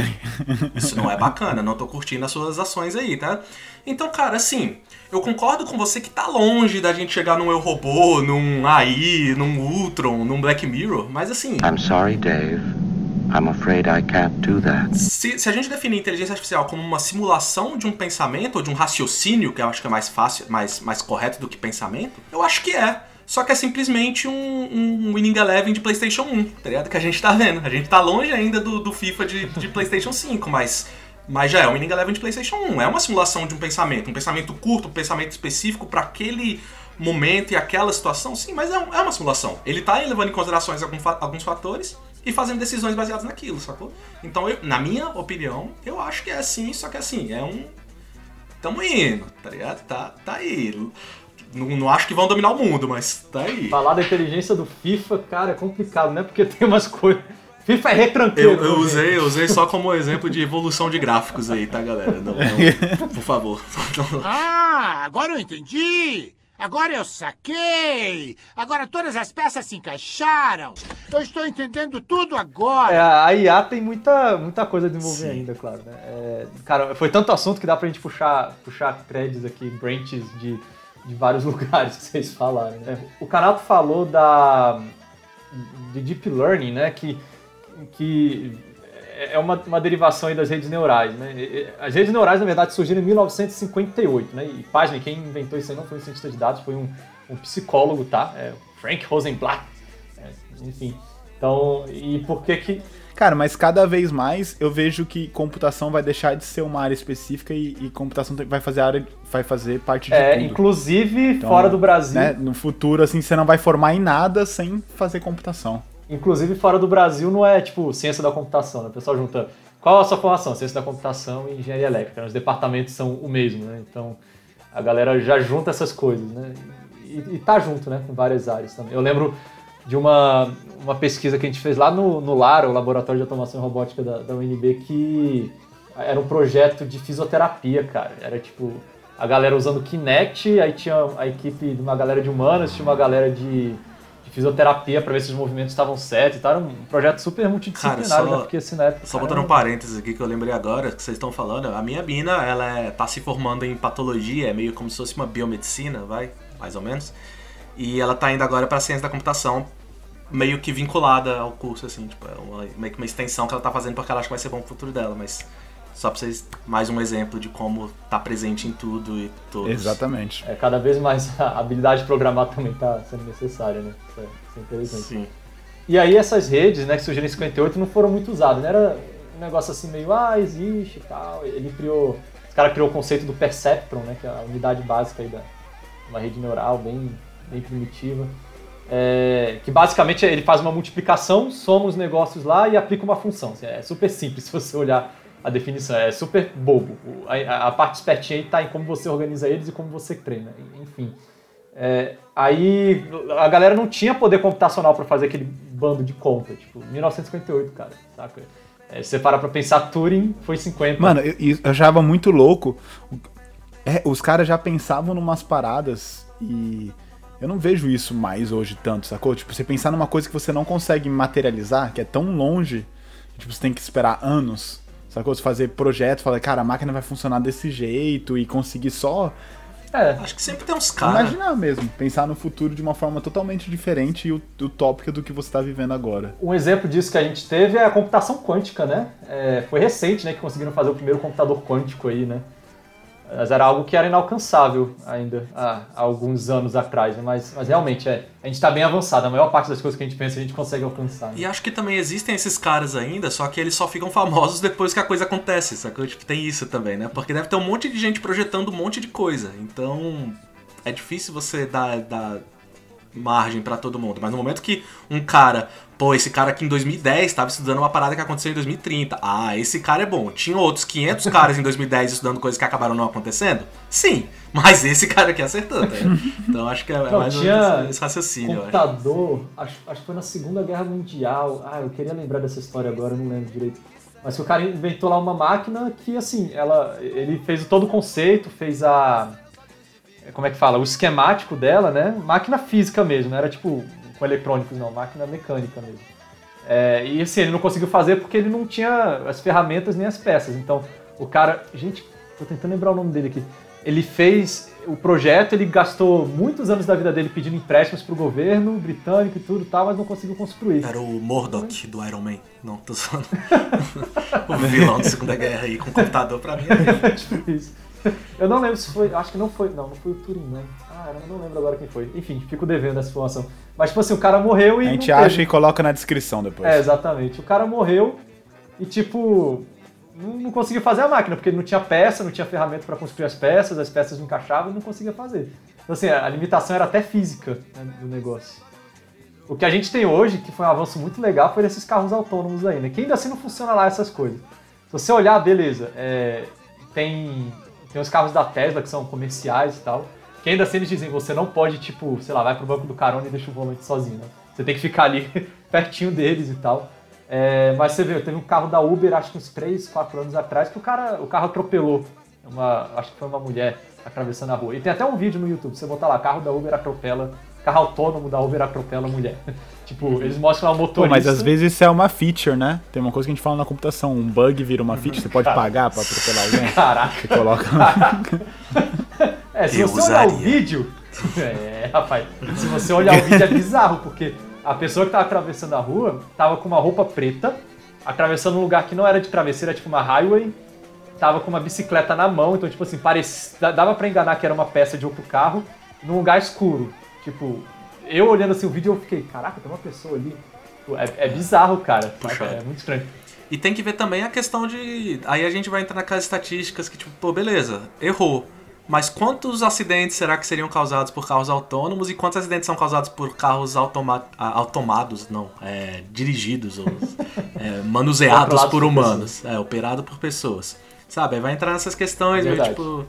Isso não é bacana, não tô curtindo as suas ações aí, tá? Então, cara, assim, eu concordo com você que tá longe da gente chegar num Eu Robô, num AI, num Ultron, num Black Mirror, mas assim. I'm sorry, Dave. I'm afraid I can't do that. Se, se, a gente definir inteligência artificial como uma simulação de um pensamento ou de um raciocínio, que eu acho que é mais fácil, mais, mais correto do que pensamento, eu acho que é. Só que é simplesmente um, um Winning Eleven de PlayStation 1, tá ligado? Que a gente tá vendo. A gente tá longe ainda do, do FIFA de, de PlayStation 5, mas, mas já é um Winning Eleven de PlayStation 1. É uma simulação de um pensamento. Um pensamento curto, um pensamento específico para aquele momento e aquela situação. Sim, mas é, é uma simulação. Ele tá levando em considerações alguns fatores e fazendo decisões baseadas naquilo, sacou? Então, eu, na minha opinião, eu acho que é assim, só que assim, é um. Tamo indo, tá ligado? Tá, tá aí. Não, não, acho que vão dominar o mundo, mas tá aí. Falar da inteligência do FIFA, cara, é complicado, né? Porque tem umas coisas. FIFA é retranqueiro. Eu, eu usei, eu usei só como exemplo de evolução de gráficos aí, tá, galera? Não, não, por favor. ah, agora eu entendi! Agora eu saquei! Agora todas as peças se encaixaram! Eu estou entendendo tudo agora. É, a IA tem muita, muita coisa a desenvolver ainda, claro. Né? É, cara, foi tanto assunto que dá pra gente puxar, puxar threads aqui, branches de, de vários lugares que vocês falaram. Né? O Canato falou da de Deep Learning, né? Que, que é uma, uma derivação aí das redes neurais, né? As redes neurais, na verdade, surgiram em 1958, né? E, pasme, quem inventou isso aí não foi um cientista de dados, foi um, um psicólogo, tá? É, Frank Rosenblatt. É, enfim. Então, e por que que... Cara, mas cada vez mais eu vejo que computação vai deixar de ser uma área específica e, e computação vai fazer área, vai fazer parte de é, tudo. Inclusive então, fora do Brasil. Né, no futuro, assim, você não vai formar em nada sem fazer computação. Inclusive fora do Brasil não é tipo ciência da computação, né? O pessoal junta. Qual a sua formação? Ciência da computação e engenharia elétrica. Os departamentos são o mesmo, né? Então a galera já junta essas coisas, né? E, e tá junto, né? Com várias áreas também. Eu lembro de uma, uma pesquisa que a gente fez lá no, no LAR, o Laboratório de Automação Robótica da, da UNB, que era um projeto de fisioterapia, cara. Era tipo a galera usando Kinect, aí tinha a equipe de uma galera de humanas, tinha uma galera de, de fisioterapia para ver se os movimentos estavam certos e tal. Era um projeto super multidisciplinar, Cara, só, né? Porque assim, né, Só botando um parênteses aqui que eu lembrei agora, que vocês estão falando, a minha mina, ela é, tá se formando em patologia, é meio como se fosse uma biomedicina, vai, mais ou menos. E ela tá indo agora para ciência da computação meio que vinculada ao curso, assim, tipo, é uma, meio que uma extensão que ela tá fazendo porque ela acha que vai ser bom pro futuro dela, mas só pra vocês, mais um exemplo de como tá presente em tudo e todos. Exatamente. É, cada vez mais a habilidade de programar também tá sendo necessária, né? Isso é, isso é interessante. Sim. E aí essas redes, né, que surgiram em 58 não foram muito usadas, né? Era um negócio assim meio, ah, existe e tal. Ele criou, esse cara criou o conceito do perceptron, né, que é a unidade básica aí da uma rede neural bem, bem primitiva. É, que basicamente ele faz uma multiplicação, soma os negócios lá e aplica uma função. É super simples se você olhar a definição, é super bobo. A, a parte espertinha está em como você organiza eles e como você treina, enfim. É, aí a galera não tinha poder computacional para fazer aquele bando de conta, tipo, 1958, cara, saca? É, você para pra pensar, Turing foi 50. Mano, eu, eu achava muito louco. É, os caras já pensavam numas paradas e eu não vejo isso mais hoje tanto, sacou? Tipo, você pensar numa coisa que você não consegue materializar, que é tão longe, tipo, você tem que esperar anos, sacou? Você fazer projeto, falar, cara, a máquina vai funcionar desse jeito e conseguir só. É. Acho que sempre tem uns caras. Imaginar mesmo, pensar no futuro de uma forma totalmente diferente e utópica do que você está vivendo agora. Um exemplo disso que a gente teve é a computação quântica, né? É, foi recente, né, que conseguiram fazer o primeiro computador quântico aí, né? Mas era algo que era inalcançável ainda há, há alguns anos atrás, né? mas, mas realmente é, a gente está bem avançado. A maior parte das coisas que a gente pensa a gente consegue alcançar. Né? E acho que também existem esses caras ainda, só que eles só ficam famosos depois que a coisa acontece, sacou? Tipo, tem isso também, né? Porque deve ter um monte de gente projetando um monte de coisa. Então é difícil você dar, dar margem para todo mundo. Mas no momento que um cara Pô, esse cara aqui em 2010 estava estudando uma parada que aconteceu em 2030. Ah, esse cara é bom. Tinha outros 500 caras em 2010 estudando coisas que acabaram não acontecendo? Sim, mas esse cara aqui acertou, tá? Então acho que é não, mais tinha esse raciocínio. computador, acho, acho que foi na Segunda Guerra Mundial. Ah, eu queria lembrar dessa história agora, não lembro direito. Mas que o cara inventou lá uma máquina que, assim, ela, ele fez todo o conceito, fez a. Como é que fala? O esquemático dela, né? Máquina física mesmo, não era tipo com eletrônicos, não, máquina mecânica mesmo. É, e assim, ele não conseguiu fazer porque ele não tinha as ferramentas nem as peças. Então, o cara. Gente, tô tentando lembrar o nome dele aqui. Ele fez o projeto, ele gastou muitos anos da vida dele pedindo empréstimos pro governo britânico e tudo e tal, mas não conseguiu construir. Era o Murdoch do Iron Man. Não, tô falando. o vilão da Segunda Guerra aí com computador pra mim. É tipo isso. Eu não lembro se foi. Acho que não foi. Não, não foi o Turing, não. Ah, eu não lembro agora quem foi. Enfim, fico devendo essa informação. Mas, tipo assim, o cara morreu e. A gente acha e coloca na descrição depois. É, exatamente. O cara morreu e, tipo. Não conseguiu fazer a máquina, porque ele não tinha peça, não tinha ferramenta para construir as peças, as peças não encaixavam e não conseguia fazer. Então, assim, a limitação era até física né, do negócio. O que a gente tem hoje, que foi um avanço muito legal, foi esses carros autônomos aí, né? Que ainda assim não funciona lá essas coisas. Se você olhar, beleza, é, tem, tem os carros da Tesla que são comerciais e tal. Que ainda assim eles dizem, você não pode, tipo, sei lá, vai pro banco do carona e deixa o volante sozinho, né? Você tem que ficar ali pertinho deles e tal. É, mas você vê, teve um carro da Uber, acho que uns 3, 4 anos atrás, que o cara, o carro atropelou. Uma, acho que foi uma mulher atravessando a rua. E tem até um vídeo no YouTube, você botar lá, carro da Uber atropela carro autônomo da Uber atropela mulher. tipo, eles mostram lá o Pô, motorista. mas às vezes isso é uma feature, né? Tem uma coisa que a gente fala na computação, um bug vira uma feature, você pode pagar pra atropelar alguém? Caraca. Você coloca... É, se Eu você olhar o usaria. vídeo. É, rapaz. Se você olhar o vídeo é bizarro, porque a pessoa que tava atravessando a rua tava com uma roupa preta, atravessando um lugar que não era de travesseira, tipo uma highway, tava com uma bicicleta na mão, então, tipo assim, parecia, dava pra enganar que era uma peça de outro carro, num lugar escuro. Tipo, eu olhando assim o vídeo, eu fiquei, caraca, tem uma pessoa ali. É, é bizarro, cara. Puxado. É muito estranho. E tem que ver também a questão de. Aí a gente vai entrar naquelas estatísticas que, tipo, pô, beleza, errou. Mas quantos acidentes será que seriam causados por carros autônomos e quantos acidentes são causados por carros automa automados, não, é, dirigidos ou é, manuseados por por humanos, é, operado por pessoas. Sabe? Aí vai entrar nessas questões, meio Verdade. tipo.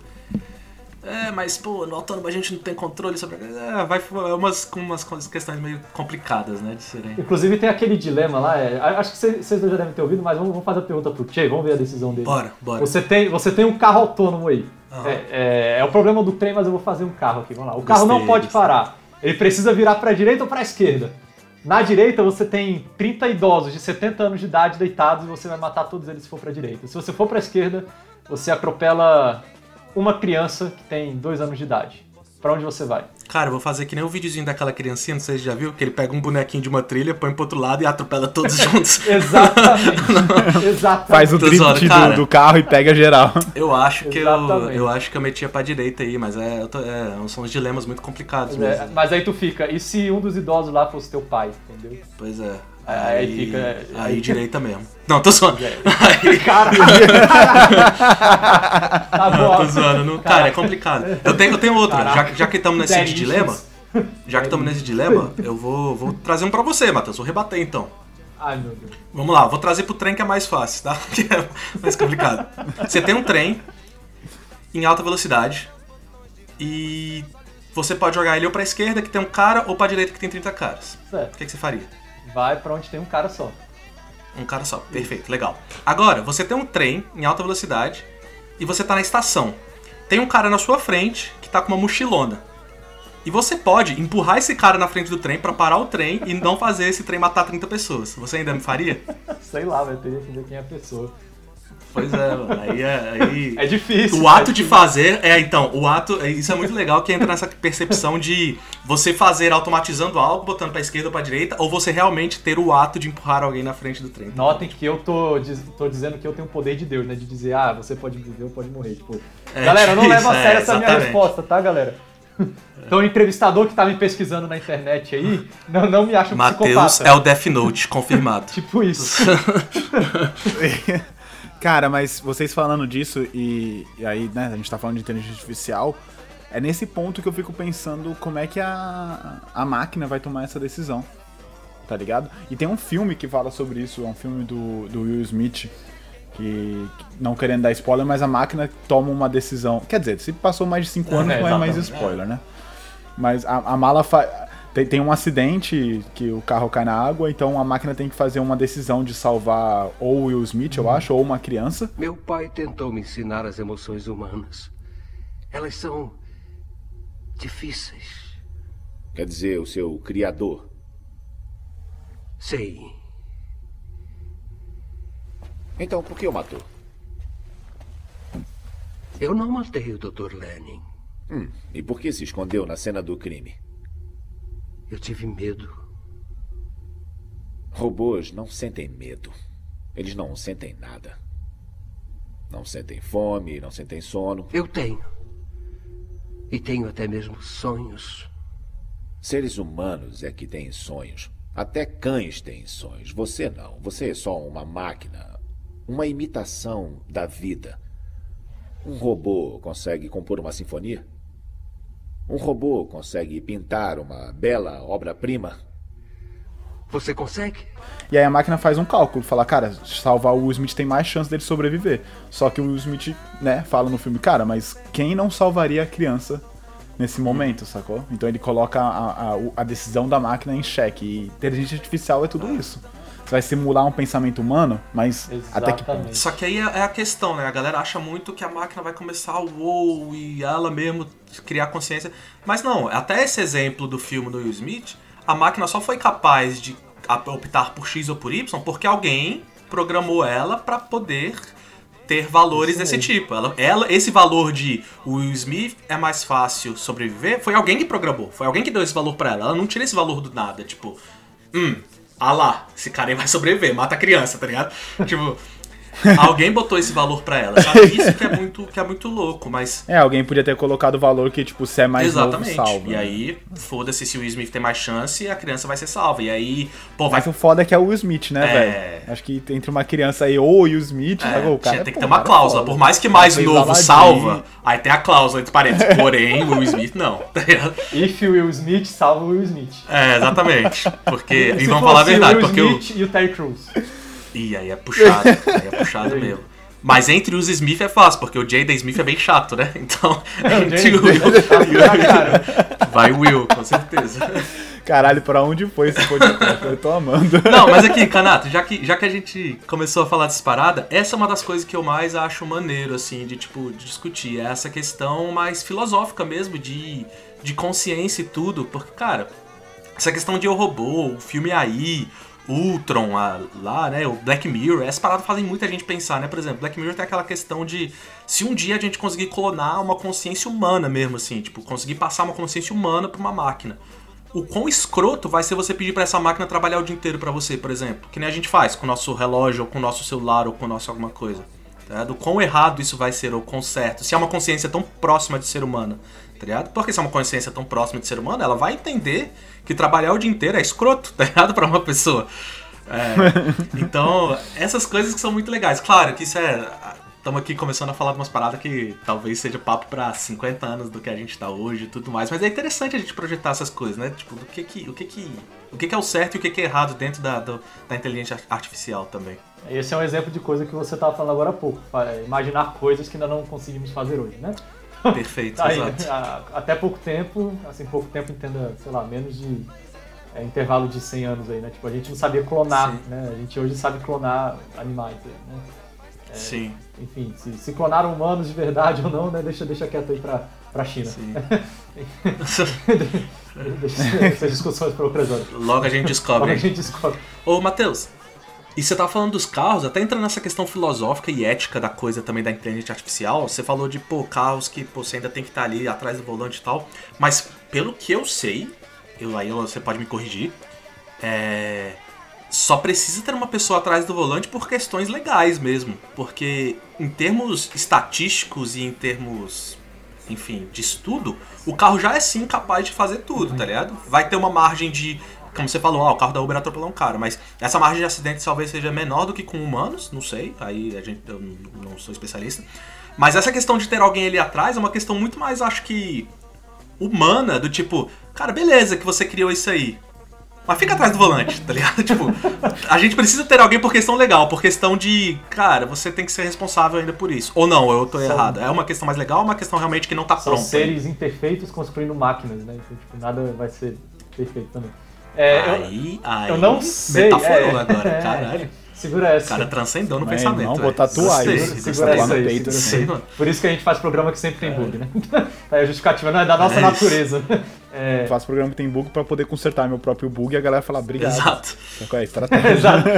É, mas pô, no autônomo a gente não tem controle sobre. É, vai é umas, umas questões meio complicadas, né? De serem. Inclusive tem aquele dilema lá, é, acho que vocês já devem ter ouvido, mas vamos, vamos fazer a pergunta pro Che, vamos ver a decisão dele. Bora, bora. Você tem, você tem um carro autônomo aí. Aham. É, é- é o problema do trem, mas eu vou fazer um carro aqui. Vamos lá. O carro não pode gostei. parar. Ele precisa virar pra direita ou pra esquerda. Na direita você tem 30 idosos de 70 anos de idade deitados e você vai matar todos eles se for pra direita. Se você for pra esquerda, você atropela uma criança que tem 2 anos de idade. Pra onde você vai? Cara, eu vou fazer que nem o videozinho daquela criancinha, não sei se você já viu, que ele pega um bonequinho de uma trilha, põe pro outro lado e atropela todos juntos. Exatamente. Exatamente. Faz o drift do, do carro e pega geral. Eu acho que eu, Exatamente. eu acho que eu metia pra direita aí, mas é, eu tô- é, são uns dilemas muito complicados É, mesmo. mas aí tu fica, e se um dos idosos lá fosse teu pai, entendeu? Pois é. Aí fica- Aí, aí- direita mesmo. Não, tô zoando. Aí, Cara, tá não, tô zoando. Não, cara, é complicado. Eu tenho, eu tenho outra. Já, Caraca. já que estamos nesse dilema, já que estamos nesse dilema, eu vou, vou trazer um pra você, Matheus. Vou rebater então. Ai, meu Deus. Vamos lá, vou trazer pro trem que é mais fácil, tá? Que é mais complicado. Você tem um trem em alta velocidade e você pode jogar ele ou pra esquerda que tem um cara ou pra direita que tem 30 caras. Certo. O que, que você faria? Vai pra onde tem um cara só. Um cara só. Perfeito, legal. Agora, você tem um trem em alta velocidade e você tá na estação. Tem um cara na sua frente que tá com uma mochilona. E você pode empurrar esse cara na frente do trem pra parar o trem e não fazer esse trem matar 30 pessoas. Você ainda me faria? Sei lá, vai teria que ver quem é a pessoa. Pois é, mano. Aí é. Aí... É difícil. O ato de fazer, é então, o ato, isso é muito legal que entra nessa percepção de você fazer automatizando algo, botando pra esquerda ou pra direita, ou você realmente ter o ato de empurrar alguém na frente do trem. Notem que eu tô, tô dizendo que eu tenho o poder de Deus, né? De dizer, ah, você pode viver ou pode morrer. Tipo, É, galera, eu não levo a é, sério essa minha resposta, tá, galera? Então o entrevistador que tá me pesquisando na internet aí, não, não me acha um Matheus psicopata. é o Death Note, confirmado. Tipo isso. Cara, mas vocês falando disso e, e aí, né, a gente tá falando de inteligência artificial, é nesse ponto que eu fico pensando como é que a, a máquina vai tomar essa decisão, tá ligado? E tem um filme que fala sobre isso, é um filme do, do Will Smith, que, não querendo dar spoiler, mas a máquina toma uma decisão. Quer dizer, se passou mais de 5 É, anos, não é mais spoiler, né? Mas a, a mala fa... tem, tem um acidente que o carro cai na água, então a máquina tem que fazer uma decisão de salvar ou o Will Smith, eu acho, ou uma criança. Meu pai tentou me ensinar as emoções humanas. Elas são difíceis. Quer dizer, o seu criador. Sei. Então, por que o matou? Eu não matei o Dr. Lenin. Hum, e por que se escondeu na cena do crime? Eu tive medo. Robôs não sentem medo. Eles não sentem nada. Não sentem fome, não sentem sono. Eu tenho. E tenho até mesmo sonhos. Seres humanos é que têm sonhos. Até cães têm sonhos. Você não. Você é só uma máquina. Uma imitação da vida. Um robô consegue compor uma sinfonia? Um robô consegue pintar uma bela obra-prima? Você consegue? E aí a máquina faz um cálculo, fala, cara, salvar o Will Smith tem mais chance dele sobreviver. Só que o Will Smith, né, fala no filme, cara, mas quem não salvaria a criança nesse momento, sacou? Então ele coloca a, a, a decisão da máquina em xeque. E inteligência artificial é tudo isso. Você vai simular um pensamento humano, mas até que ponto? Só que aí é é a questão, né? A galera acha muito que a máquina vai começar a uou e ela mesmo criar consciência. Mas não, até esse exemplo do filme do Will Smith, a máquina só foi capaz de optar por X ou por Y porque alguém programou ela pra poder ter valores desse tipo. Ela, ela, esse valor de o Will Smith é mais fácil sobreviver, foi alguém que programou, foi alguém que deu esse valor pra ela. Ela não tira esse valor do nada, tipo, hum, ah lá, esse cara aí vai sobreviver, mata a criança, tá ligado? Tipo, alguém botou esse valor pra ela, sabe? Isso que é muito, que é muito louco, mas É, alguém podia ter colocado o valor que, tipo, se é mais Exatamente. novo, salva. E aí, foda-se se o Will Smith tem mais chance, a criança vai ser salva. E aí, pô, vai Mas o foda é que é o Will Smith, né, É. velho? Acho que entre uma criança aí ou o Will Smith, É, sabe? o cara tinha, tem que ter o uma é cláusula. Por mais que O mais novo Aladdin. salva, aí tem a cláusula entre parênteses. Porém, o Will Smith não. tá? If Will Smith salva o Will Smith. É, exatamente. Porque, e vamos falar a verdade, o Will porque o. Smith e o Terry Crews. Ih, aí é puxado. Aí é puxado mesmo. Mas entre os Smith é fácil, porque o Jaden Smith é bem chato, né? Então, entre o Will é vai o Will, com certeza. Caralho, pra onde foi esse podcast? Eu tô amando. Não, mas aqui, Canato, já que, já que a gente começou a falar dessa parada, essa é uma das coisas que eu mais acho maneiro, assim, de, tipo, de discutir. É essa questão mais filosófica mesmo, de, de consciência e tudo. Porque, cara, essa questão de Eu Robô, o filme aí, Ultron, a- lá, né, o Black Mirror, essas paradas fazem muita gente pensar, né? Por exemplo, Black Mirror tem aquela questão de se um dia a gente conseguir clonar uma consciência humana mesmo, assim, tipo, conseguir passar uma consciência humana pra uma máquina. O quão escroto vai ser você pedir pra essa máquina trabalhar o dia inteiro pra você, por exemplo. Que nem a gente faz com o nosso relógio, ou com o nosso celular, ou com o nosso alguma coisa. Tá ligado? O quão errado isso vai ser, ou quão certo. Se é uma consciência tão próxima de ser humano, tá ligado? Porque se é uma consciência tão próxima de ser humano, ela vai entender que trabalhar o dia inteiro é escroto, tá ligado? Pra uma pessoa. É, então, essas coisas que são muito legais. Claro que isso é. Estamos aqui começando a falar de umas paradas que talvez seja papo pra 50 anos do que a gente tá hoje e tudo mais. Mas é interessante a gente projetar essas coisas, né? Tipo, do que que, o que que, o que que é o certo e o que que é errado dentro da, do- da inteligência artificial também. Esse é um exemplo de coisa que você estava falando agora há pouco. Imaginar coisas que ainda não conseguimos fazer hoje, né? Perfeito, Tá aí, exato. até pouco tempo, assim, pouco tempo entenda, sei lá, menos de é, intervalo de 100 anos aí, né? Tipo, a gente não sabia clonar, Sim. né? A gente hoje sabe clonar animais, aí, né? É, Sim. Enfim, se, se clonaram humanos de verdade ou não, né? Deixa, deixa quieto aí pra, pra China. Sim. deixa essas discussões para outras horas. Logo a gente descobre. Logo a gente descobre. Ô, Matheus, e você tava falando dos carros, até entrando nessa questão filosófica e ética da coisa também da inteligência artificial, você falou de, pô, carros que pô, você ainda tem que estar ali atrás do volante e tal, mas pelo que eu sei, eu, aí você pode me corrigir, é, só precisa ter uma pessoa atrás do volante por questões legais mesmo, porque em termos estatísticos e em termos, enfim, de estudo, o carro já é sim capaz de fazer tudo, tá ligado? Vai ter uma margem de como você falou, ah, o carro da Uber atropelou um cara, mas essa margem de acidente talvez seja menor do que com humanos, não sei, aí a gente, eu não sou especialista. Mas essa questão de ter alguém ali atrás é uma questão muito mais, acho que, humana, do tipo, cara, beleza que você criou isso aí, mas fica atrás do volante, tá ligado? tipo, a gente precisa ter alguém por questão legal, por questão de, cara, você tem que ser responsável ainda por isso. Ou não, eu tô São- errado. É uma questão mais legal ou uma questão realmente que não tá São pronta? seres imperfeitos construindo máquinas, né? Então, tipo, nada vai ser perfeito também. É, eu- Aí, aí, eu não sei. metaforou é, agora, é, caralho. Segura essa. O cara transcendeu no Mas pensamento. não, vou tatuar isso. Segura lá essa no aí, peito, segura aí. Por isso que a gente faz programa que sempre tem bug, né? Aí a justificativa não é da nossa É isso. natureza. É, Eu faço programa que tem bug pra poder consertar meu próprio bug e a galera fala, obrigado. Exato. Qual é a estratégia? Exato.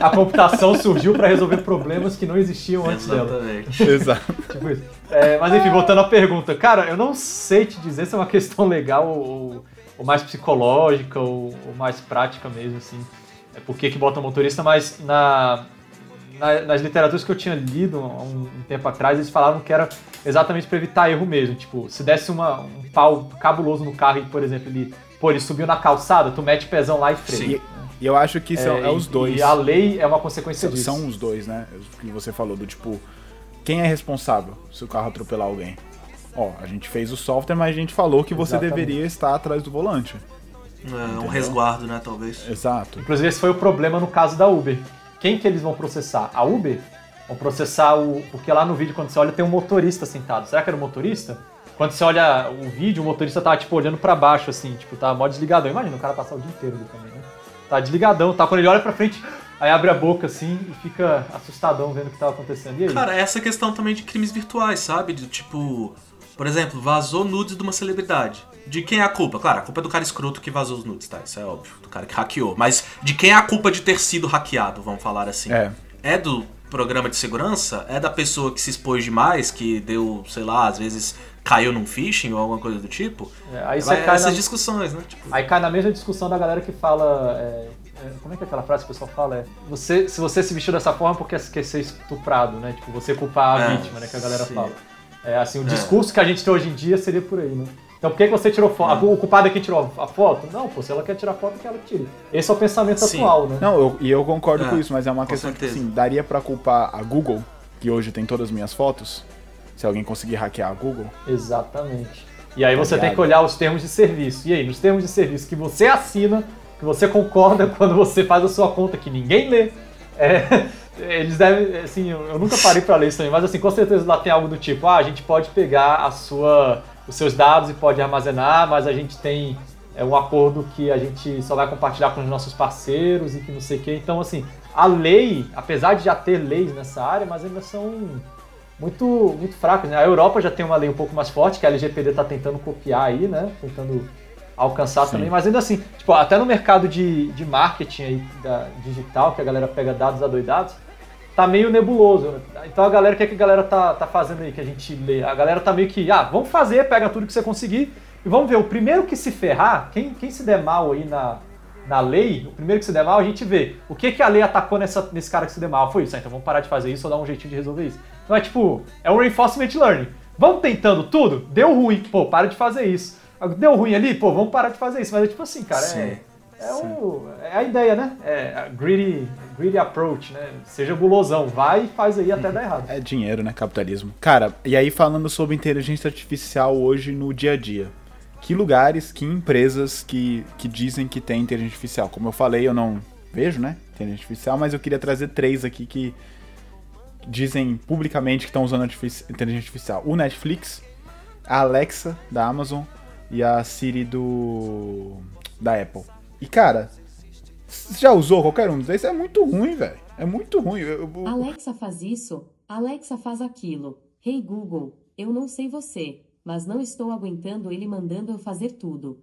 A computação surgiu para resolver problemas que não existiam antes dela. Exatamente. Exato. Tipo isso. É, mas enfim, voltando à pergunta. Cara, eu não sei te dizer se é uma questão legal ou, ou mais psicológica ou, ou mais prática mesmo, assim. É por que que bota motorista, mas na, na- nas literaturas que eu tinha lido há um, um tempo atrás, eles falavam que era exatamente para evitar erro mesmo. Tipo, se desse uma, um pau cabuloso no carro e, por exemplo, ele, pô, ele subiu na calçada, tu mete pezão lá e freia. E, e eu acho que são, é, os e- dois. E a lei é uma consequência São, disso. são os dois, né? O que você falou do tipo, quem é responsável se o carro atropelar alguém? Ó, a gente fez o software, mas a gente falou que você Exatamente. deveria estar atrás do volante. É, um resguardo, né, talvez. Exato. Inclusive, esse foi o problema no caso da Uber. Quem que eles vão processar? A Uber? Vão processar o. Porque lá no vídeo, quando você olha, tem um motorista sentado. Será que era o motorista? Quando você olha o vídeo, o motorista tava, tipo, olhando pra baixo, assim, tipo, tava mó desligadão. Imagina o cara passar o dia inteiro ali também, né? Tá desligadão, tá? Quando ele olha pra frente, aí abre a boca assim e fica assustadão vendo o que tava acontecendo. E aí? Cara, essa questão também de crimes virtuais, sabe? De, tipo, por exemplo, vazou nudes de uma celebridade. De quem é a culpa? Claro, a culpa é do cara escroto que vazou os nudes, tá? Isso é óbvio. Do cara que hackeou. Mas de quem é a culpa de ter sido hackeado, vamos falar assim? É. É do programa de segurança? É da pessoa que se expôs demais, que deu, sei lá, às vezes caiu num phishing ou alguma coisa do tipo? É, aí você cai essas na- discussões, né? Tipo, Aí cai na mesma discussão da galera que fala. é, é, como é que é aquela frase que o pessoal fala? É, você, se você se vestiu dessa forma porque quer ser estuprado, né? Tipo, você culpar a É, vítima, né? Que a galera sim. fala. É, assim, o É. discurso que a gente tem hoje em dia seria por aí, né? Então por que, que você tirou foto? O culpado é quem tirou a foto? Não, pô, se ela quer tirar foto, que ela tire. Esse é o pensamento Sim. atual, né? Não, eu- e eu concordo É, com isso, mas é uma com questão que certeza. assim, daria pra culpar a Google, que hoje tem todas as minhas fotos, se alguém conseguir hackear a Google. Exatamente. E aí Tá você tem que olhar os termos de serviço. E aí, nos termos de serviço que você assina, que você concorda quando você faz a sua conta, que ninguém lê, é, eles devem, assim, eu nunca parei pra ler isso também, mas assim, com certeza lá tem algo do tipo, ah, a gente pode pegar a sua, os seus dados e pode armazenar, mas a gente tem é, um acordo que a gente só vai compartilhar com os nossos parceiros e que não sei o quê. Então, assim, a lei, apesar de já ter leis nessa área, mas ainda são muito, muito fracos. Né? A Europa já tem uma lei um pouco mais forte, que a LGPD está tentando copiar aí, né? Tentando alcançar Sim. também, mas ainda assim, tipo, até no mercado de, de marketing aí, da, digital, que a galera pega dados adoidados, tá meio nebuloso. né? Então a galera, o que, é que a galera tá, tá fazendo aí que a gente lê? A galera tá meio que, ah, vamos fazer, pega tudo que você conseguir e vamos ver. O primeiro que se ferrar, quem, quem se der mal aí na, na lei, o primeiro que se der mal, a gente vê o que, que a lei atacou nessa, nesse cara que se der mal. Foi isso, ah, então vamos parar de fazer isso ou dar um jeitinho de resolver isso. Então é tipo, é um reinforcement learning. Vamos tentando tudo? Deu ruim, pô, para de fazer isso. Deu ruim ali, pô, vamos parar de fazer isso. Mas é tipo assim, cara, é, Sim, é, o- é a ideia, né? É a greedy, greedy approach, né? Seja gulosão, vai e faz aí até dar errado. É dinheiro, né? Capitalismo. Cara, e aí falando sobre inteligência artificial hoje no dia a dia. Que lugares, que empresas que, que dizem que tem inteligência artificial? Como eu falei, eu não vejo, né? Inteligência artificial, mas eu queria trazer três aqui que dizem publicamente que estão usando inteligência artificial. O Netflix, a Alexa da Amazon e a Siri do da Apple. E cara, você já usou qualquer um desses? É muito ruim, velho. É muito ruim. Eu- eu- Alexa faz isso, Alexa faz aquilo. Hey Google, eu não sei você, mas não estou aguentando ele mandando eu fazer tudo.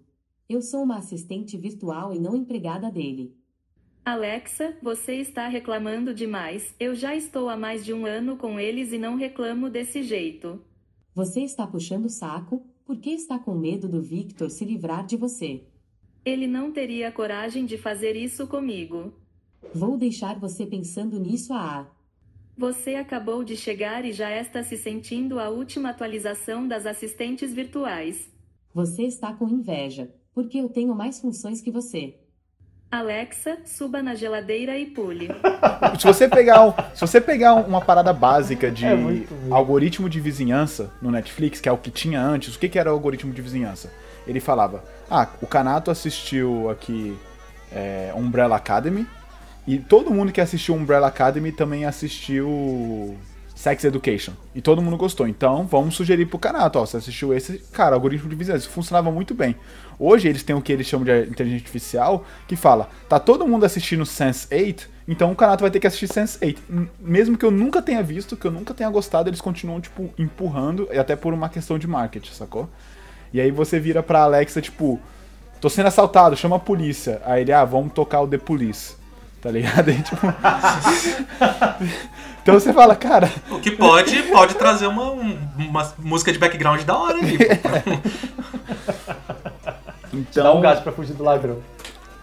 Eu sou uma assistente virtual e não empregada dele. Alexa, você está reclamando demais. Eu já estou há mais de um ano com eles e não reclamo desse jeito. Você está puxando o saco? Por que está com medo do Victor se livrar de você? Ele não teria coragem de fazer isso comigo. Vou deixar você pensando nisso a Você acabou de chegar e já está se sentindo a última atualização das assistentes virtuais. Você está com inveja, porque eu tenho mais funções que você. Alexa, suba na geladeira e pule. se você pegar, um- se você pegar uma parada básica de É algoritmo de vizinhança no Netflix, que é o que tinha antes, o que, que era o algoritmo de vizinhança? Ele falava: Ah, o Kanato assistiu aqui é, Umbrella Academy, e todo mundo que assistiu Umbrella Academy também assistiu Sex Education. E todo mundo gostou. Então vamos sugerir pro Kanato: Ó, você assistiu esse, cara, algoritmo de vizinhança. Funcionava muito bem. Hoje eles têm o que eles chamam de inteligência artificial, que fala: tá todo mundo assistindo Sense8, então o Kanato vai ter que assistir Sense8. M- Mesmo que eu nunca tenha visto, que eu nunca tenha gostado, eles continuam, tipo, empurrando, e até por uma questão de marketing, sacou? E aí você vira pra Alexa, tipo, tô sendo assaltado, chama a polícia. Aí ele, ah, vamos tocar o The Police. Tá ligado? Aí, tipo... então você fala, cara. O que pode, pode trazer uma, um- uma música de background da hora ali. Então... Dá um gás pra fugir do ladrão.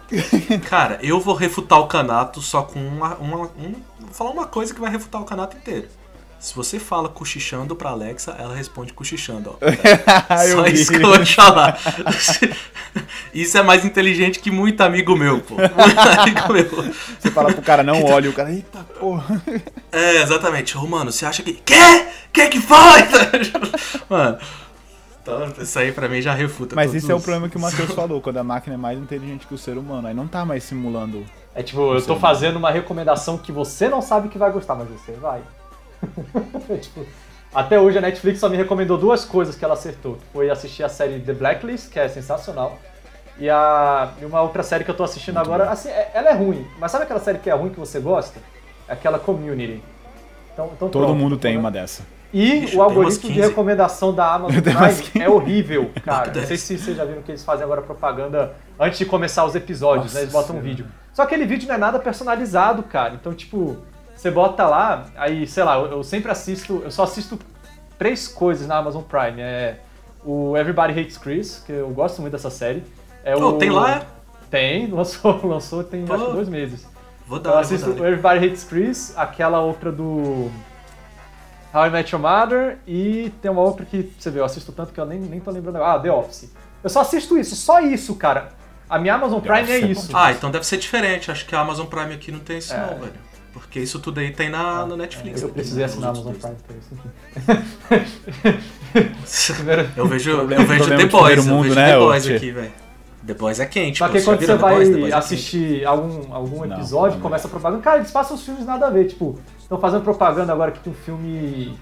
Cara, eu vou refutar o Canato só com uma, uma- um, vou falar uma coisa que vai refutar o Canato inteiro. Se você fala cochichando pra Alexa, ela responde cochichando, ó. Só vi. isso que eu vou te falar. Isso é mais inteligente que muito amigo meu, pô. Muito amigo meu. Você fala pro cara, não olha, o cara, eita porra. É, exatamente. Ô, mano, você acha que. Quê? Que que foi? Mano. Então, isso aí pra mim já refuta. Mas todos esse é o problema que o Matheus falou, quando a máquina é mais inteligente que o ser humano. Aí não tá mais simulando. É tipo, eu tô fazendo uma recomendação que você não sabe que vai gostar, mas você vai. É tipo, até hoje a Netflix só me recomendou duas coisas que ela acertou. que Foi assistir a série The Blacklist, que é sensacional. E, a, e uma outra série que eu tô assistindo agora, assim, é- ela é ruim, mas sabe aquela série que é ruim que você gosta? É aquela Community. Então, então Todo pronto. mundo tem uma dessa. E o algoritmo de 15. recomendação da Amazon Prime é horrível, cara. Não sei se vocês já viram que eles fazem agora propaganda antes de começar os episódios, né? Eles botam um vídeo. Só que aquele vídeo não é nada personalizado, cara. Então, tipo, você bota lá, aí, sei lá, eu, eu sempre assisto, eu só assisto três coisas na Amazon Prime. É o Everybody Hates Chris, que eu gosto muito dessa série. É Oh, o... tem lá, é? Tem, lançou, lançou tem Pô. acho que dois meses. Vou Eu dar, vou assisto dar. o Everybody Hates Chris, aquela outra do How I Met Your Mother e tem uma outra que, você vê, eu assisto tanto que eu nem, nem tô lembrando agora. Ah, The Office. Eu só assisto isso, só isso, cara. A minha Amazon Prime é é isso. Ah, então deve ser diferente. Acho que a Amazon Prime aqui não tem isso É. não, velho. Porque isso tudo aí tem na, na Netflix. Eu aqui, precisei assinar a Amazon. Prime pra isso. Primeiro- Eu vejo, eu vejo The Boys, eu mundo, vejo né, The Boys aqui, velho. The Boys é quente. Só que quando você vai Boys? Boys é assistir algum, algum Não, episódio, não. começa a propaganda. Cara, eles passam os filmes nada a ver. Tipo, estão fazendo propaganda agora que tem um filme.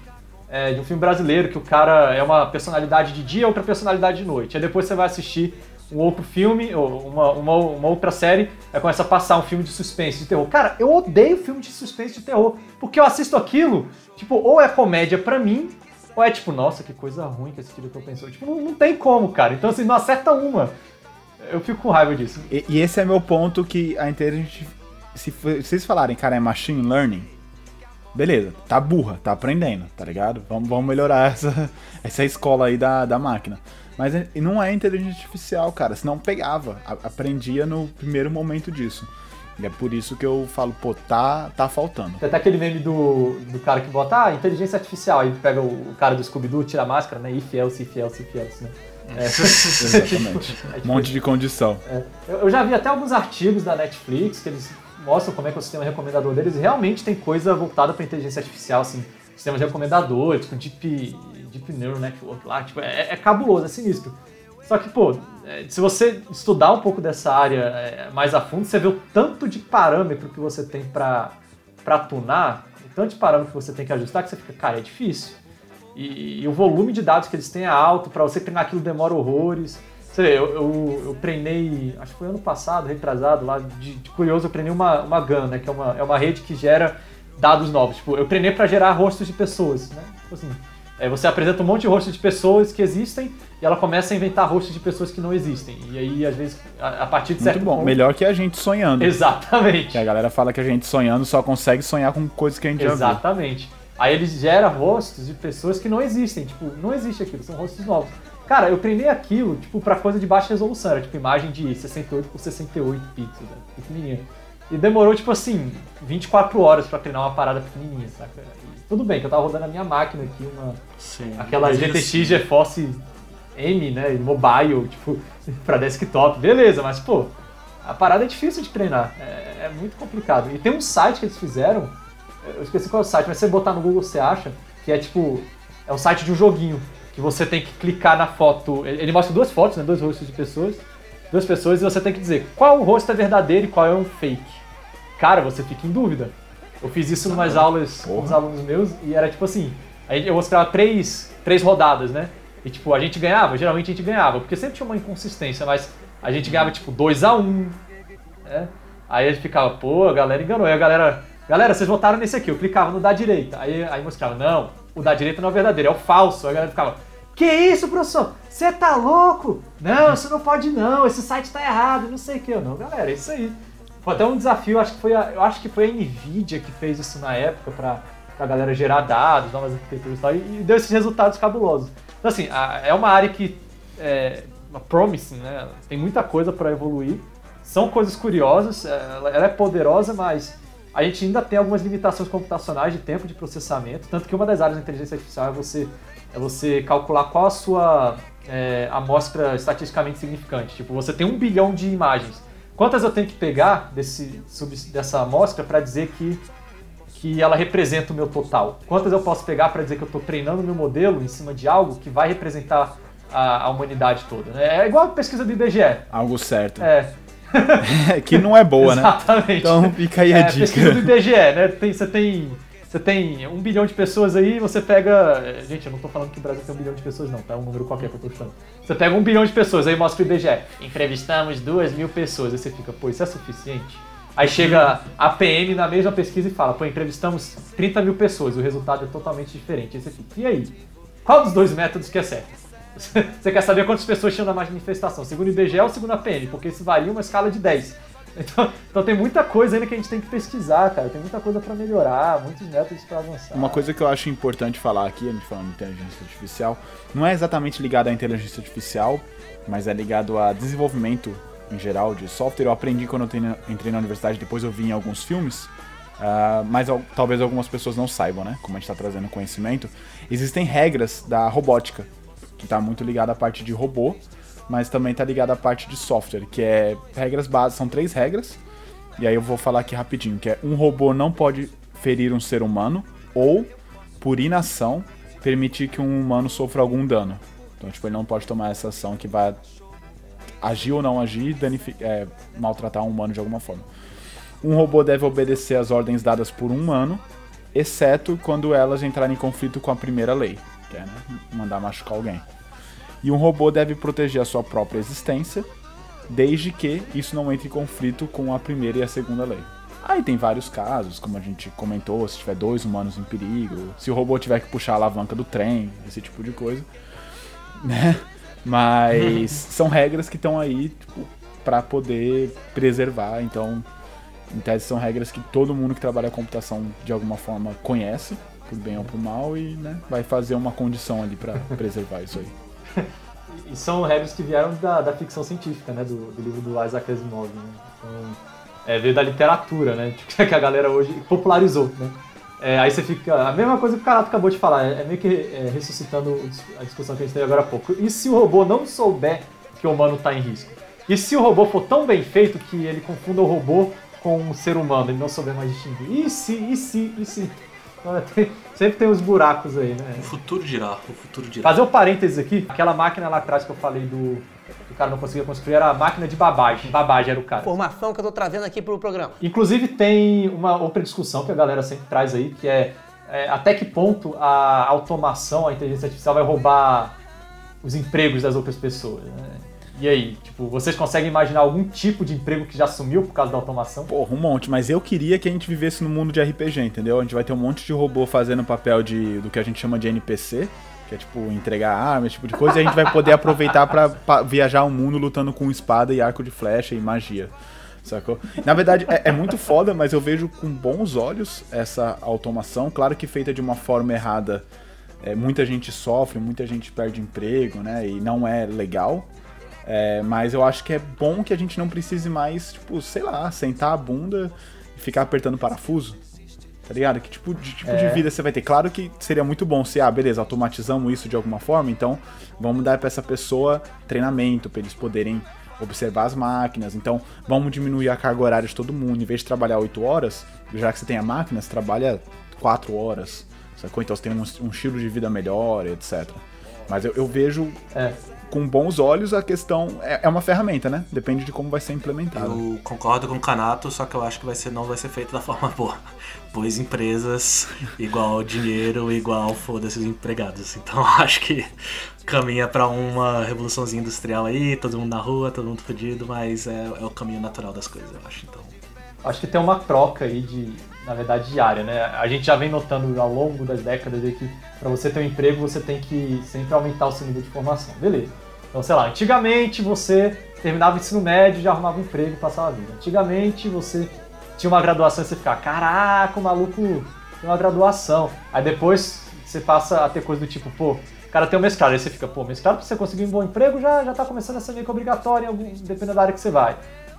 é, de um filme brasileiro que o cara é uma personalidade de dia e outra personalidade de noite. Aí depois você vai assistir um outro filme, ou uma, uma, uma outra série, aí começa a passar um filme de suspense, de terror. Cara, eu odeio filme de suspense de terror, porque eu assisto aquilo, tipo, ou é comédia pra mim, ou é tipo, nossa, que coisa ruim que esse diretor pensou. Tipo, não, não tem como, cara. Então, assim, não acerta uma. Eu fico com raiva disso. E, e esse é meu ponto que a inteligência. Se f- vocês falarem, cara, é machine learning, beleza, tá burra, tá aprendendo, tá ligado? Vamos, vamos melhorar essa, essa escola aí da, da máquina. Mas é- e não é inteligência artificial, cara, senão pegava, a- aprendia no primeiro momento disso. E é por isso que eu falo, pô, tá, tá faltando. Tem até aquele meme do, do cara que bota, ah, inteligência artificial, aí pega o, o cara do Scooby-Doo, tira a máscara, né? If else, if else, if else, né? É. Exatamente. É Um tipo monte de condição. É. Eu, eu já vi até alguns artigos da Netflix que eles mostram como é que é o sistema recomendador deles. Realmente tem coisa voltada para inteligência artificial, assim, sistemas recomendadores, com Deep, deep Neural Network lá. Tipo, é, é cabuloso, é sinistro. Só que, pô, é, se você estudar um pouco dessa área é, mais a fundo, você vê o tanto de parâmetro que você tem para tunar, o tanto de parâmetro que você tem que ajustar, que você fica, cara, é difícil. E, e o volume de dados que eles têm é alto, para você treinar aquilo demora horrores. Você vê, eu, eu, eu treinei, acho que foi ano passado, retrasado, lá de, de curioso, eu treinei uma, uma GAN, né, que é uma, é uma rede que gera dados novos. Tipo, eu treinei para gerar rostos de pessoas, né? Tipo assim, é, você apresenta um monte de rostos de pessoas que existem e ela começa a inventar rostos de pessoas que não existem. E aí, às vezes, a, a partir de certo Muito bom. ponto- Melhor que a gente sonhando. Exatamente. Que a galera fala que a gente sonhando só consegue sonhar com coisas que a gente já viu. Exatamente. Aí ele gera rostos de pessoas que não existem. Tipo, não existe aquilo, são rostos novos. Cara, eu treinei aquilo, tipo, pra coisa de baixa resolução. Era, tipo, imagem de 68 por 68 pixels, né? pequenininha. E demorou, tipo assim, 24 horas pra treinar uma parada pequenininha, saca? E tudo bem que eu tava rodando a minha máquina aqui, uma... Sim. Aquela GTX assim- GeForce M, né, mobile, tipo, pra desktop. Beleza, mas, pô, a parada é difícil de treinar. É, é muito complicado. E tem um site que eles fizeram, eu esqueci qual é o site, mas se você botar no Google você acha, que é tipo, é um site de um joguinho, que você tem que clicar na foto, ele mostra duas fotos, né, dois rostos de pessoas, duas pessoas, e você tem que dizer qual rosto é verdadeiro e qual é um fake. Cara, você fica em dúvida. Eu fiz isso em umas aulas com os alunos meus, e era tipo assim, aí eu mostrava três, três rodadas, né, e tipo, a gente ganhava, geralmente a gente ganhava, porque sempre tinha uma inconsistência, mas a gente ganhava tipo 2 a 1 um, né? Aí a gente ficava, pô, a galera enganou. Aí a galera, galera, vocês votaram nesse aqui. Eu clicava no da direita. Aí, aí mostrava, não, o da direita não é verdadeiro, é o falso. Aí a galera ficava, que isso, professor? Você tá louco? Não, isso não pode não, esse site tá errado, não sei o que. Eu, não, galera, é isso aí. Foi até um desafio, acho que foi a, eu acho que foi a Nvidia que fez isso na época pra, pra galera gerar dados, novas arquiteturas e tal, e, e deu esses resultados cabulosos. Então assim, a- é uma área que é uma promising, né? Tem muita coisa para evoluir. São coisas curiosas, é, ela, ela é poderosa, mas a gente ainda tem algumas limitações computacionais de tempo de processamento, tanto que uma das áreas da inteligência artificial é você, é você calcular qual a sua é, amostra estatisticamente significante. Tipo, você tem um bilhão de imagens. Quantas eu tenho que pegar desse, sub- dessa amostra para dizer que, que ela representa o meu total? Quantas eu posso pegar para dizer que eu estou treinando o meu modelo em cima de algo que vai representar a, a humanidade toda? né? É igual a pesquisa do IBGE. Algo certo. É, que não é boa, né? Exatamente. Então fica aí a é, dica. Pesquisa do IBGE, né? Tem, você tem, você tem um bilhão de pessoas aí, você pega. eh, Gente, eu não tô falando que o Brasil tem um bilhão de pessoas, não, tá? É um número qualquer que eu tô chutando. Você pega um bilhão de pessoas, aí mostra o IBGE. Entrevistamos duas mil pessoas. Aí você fica, pô, isso é suficiente? Aí chega a PM na mesma pesquisa e fala, pô, entrevistamos 30 mil pessoas, o resultado é totalmente diferente. Aí você fica, e aí? Qual dos dois métodos que é certo? Você quer saber quantas pessoas tinham na manifestação? Segundo o IBGE ou segundo a PM? Porque isso varia uma escala de 10. Então, então tem muita coisa ainda que a gente tem que pesquisar, cara. Tem muita coisa pra melhorar, muitos métodos pra avançar. Uma coisa que eu acho importante falar aqui, a gente falando de inteligência artificial, não é exatamente ligado à inteligência artificial, mas é ligado a desenvolvimento em geral de software. Eu aprendi quando eu entrei na- universidade, depois eu vi em alguns filmes, ah, mas al- talvez algumas pessoas não saibam, né? Como a gente está trazendo conhecimento. Existem regras da robótica, que está muito ligada à parte de robô, mas também está ligada à parte de software, que é regras básicas, são três regras. E aí eu vou falar aqui rapidinho, que é um robô não pode ferir um ser humano ou, por inação, permitir que um humano sofra algum dano. Então, tipo, ele não pode tomar essa ação que vai agir ou não agir, danifi- é, maltratar um humano de alguma forma. Um robô deve obedecer às ordens dadas por um humano, exceto quando elas entrarem em conflito com a primeira lei, que é né, mandar machucar alguém. E um robô deve proteger a sua própria existência, desde que isso não entre em conflito com a primeira e a segunda lei. Aí tem vários casos, como a gente comentou, se tiver dois humanos em perigo, se o robô tiver que puxar a alavanca do trem, esse tipo de coisa, né? Mas são regras que estão aí, tipo, para poder preservar, então, em tese são regras que todo mundo que trabalha com computação de alguma forma conhece, por bem ou por mal, e né, vai fazer uma condição ali para preservar isso aí. E são regras que vieram da, da ficção científica, né? Do, do livro do Isaac Asimov. Né? Então, é, veio da literatura, né? Que a galera hoje popularizou, né? É, aí você fica. A mesma coisa que o Carato acabou de falar, é, é meio que é, ressuscitando a discussão que a gente teve agora há pouco. E se o robô não souber que o humano está em risco? E se o robô for tão bem feito que ele confunda o robô com um ser humano, ele não souber mais distinguir? E se, e se, e se? Sempre tem os buracos aí, né? O futuro dirá, o futuro dirá. Fazer um parênteses aqui, aquela máquina lá atrás que eu falei do. que o cara não conseguia construir era a máquina de babagem. Babagem era o cara. Informação que eu tô trazendo aqui pro programa. Inclusive tem uma outra discussão que a galera sempre traz aí, que é, é, até que ponto a automação, a inteligência artificial vai roubar os empregos das outras pessoas. né? E aí, tipo, vocês conseguem imaginar algum tipo de emprego que já sumiu por causa da automação? Porra, um monte, mas eu queria que a gente vivesse no mundo de RPG, entendeu? A gente vai ter um monte de robô fazendo papel de do que a gente chama de NPC, que é tipo entregar arma, esse tipo de coisa, e a gente vai poder aproveitar pra viajar o mundo lutando com espada e arco de flecha e magia. Sacou? Na verdade, é, é muito foda, mas eu vejo com bons olhos essa automação. Claro que feita de uma forma errada, é, muita gente sofre, muita gente perde emprego, né? E não é legal. É, mas eu acho que é bom que a gente não precise mais, tipo, sei lá, sentar a bunda e ficar apertando parafuso. Tá ligado? Que tipo de, tipo de É. vida você vai ter? Claro que seria muito bom se, ah, beleza, automatizamos isso de alguma forma, então vamos dar pra essa pessoa treinamento, pra eles poderem observar as máquinas. Então, vamos diminuir a carga horária de todo mundo. Em vez de trabalhar 8 horas, já que você tem a máquina, você trabalha 4 horas. Sacou? Então você tem um, um estilo de vida melhor, etc. Mas eu, eu vejo com bons olhos a questão. É, é uma ferramenta, né? Depende de como vai ser implementada. Eu concordo com o Canato, só que eu acho que vai ser, não vai ser feito da forma boa. Pois empresas, igual dinheiro, igual foda-se os empregados. Então eu acho que caminha pra uma revoluçãozinha industrial aí, todo mundo na rua, todo mundo fodido, mas é, é o caminho natural das coisas, eu acho. Então, Acho que tem uma troca aí de, na verdade, diária, né? A gente já vem notando ao longo das décadas que para você ter um emprego você tem que sempre aumentar o seu nível de formação. Beleza. Então, sei lá, antigamente você terminava o ensino médio já arrumava um emprego e passava a vida. Antigamente você tinha uma graduação e você ficava, caraca, o maluco tem uma graduação. Aí depois você passa a ter coisa do tipo, pô, o cara tem um mestrado, aí você fica, pô, mestrado pra você conseguir um bom emprego já, já tá começando a ser meio que obrigatório, em algum, dependendo da área que você vai.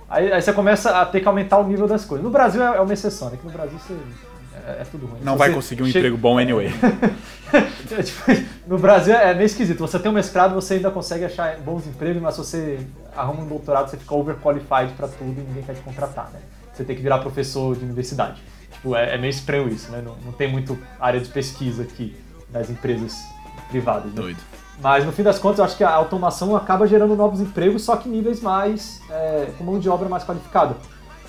Aí, aí você começa a ter que aumentar o nível das coisas. No Brasil é, é uma exceção, né? Que no Brasil você, é, é tudo ruim. Não Se vai você conseguir um chega- emprego bom anyway. É, tipo, no Brasil é meio esquisito. Você tem um mestrado, você ainda consegue achar bons empregos, mas se você arruma um doutorado, você fica overqualified pra tudo e ninguém quer te contratar, né? Você tem que virar professor de universidade. Tipo, é, é meio estranho isso, né? Não, não tem muito área de pesquisa aqui das empresas privadas. Né? Doido. Mas no fim das contas, eu acho que a automação acaba gerando novos empregos, só que níveis mais. É, com mão de obra mais qualificada.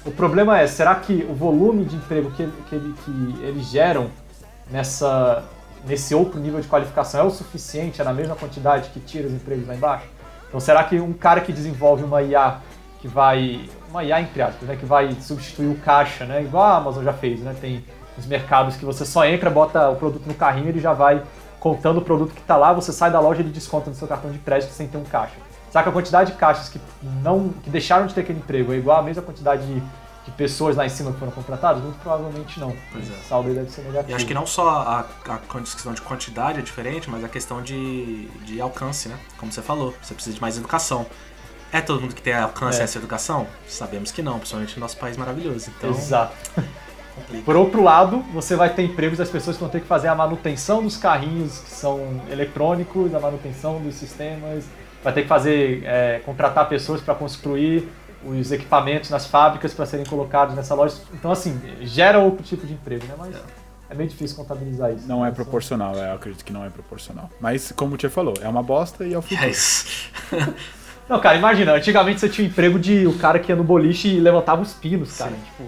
O problema é, será que o volume de emprego que, que, que eles geram nessa, nesse outro nível de qualificação é o suficiente, é na mesma quantidade que tira os empregos lá embaixo? Então será que um cara que desenvolve uma IA que vai. Uma IA entre aspas, né? Que vai substituir o caixa, né? Igual a Amazon já fez, né? Tem os mercados que você só entra, bota o produto no carrinho, ele já vai contando o produto que está lá, você sai da loja e ele desconta no seu cartão de crédito sem ter um caixa. Que a quantidade de caixas que não que deixaram de ter aquele emprego é igual à mesma quantidade de, de pessoas lá em cima que foram contratadas? Muito provavelmente não. Pois é. O saldo deve ser negativo. E acho que não só a, a questão de quantidade é diferente, mas a questão de, de alcance, né? Como você falou, você precisa de mais educação. É todo mundo que tem alcance É. a essa educação? Sabemos que não, principalmente no nosso país maravilhoso. Então, Exato. Complica. Por outro lado, você vai ter empregos das pessoas que vão ter que fazer a manutenção dos carrinhos que são eletrônicos, a manutenção dos sistemas, vai ter que fazer, é, contratar pessoas para construir os equipamentos nas fábricas para serem colocados nessa loja. Então, assim, gera outro tipo de emprego, né? Mas é meio difícil contabilizar isso. Não é proporcional, é, eu acredito que não é proporcional. Mas, como o Tia falou, é uma bosta e é o futuro. Não, cara, imagina, antigamente você tinha o emprego de o cara que ia no boliche e levantava os pinos, cara. Tipo,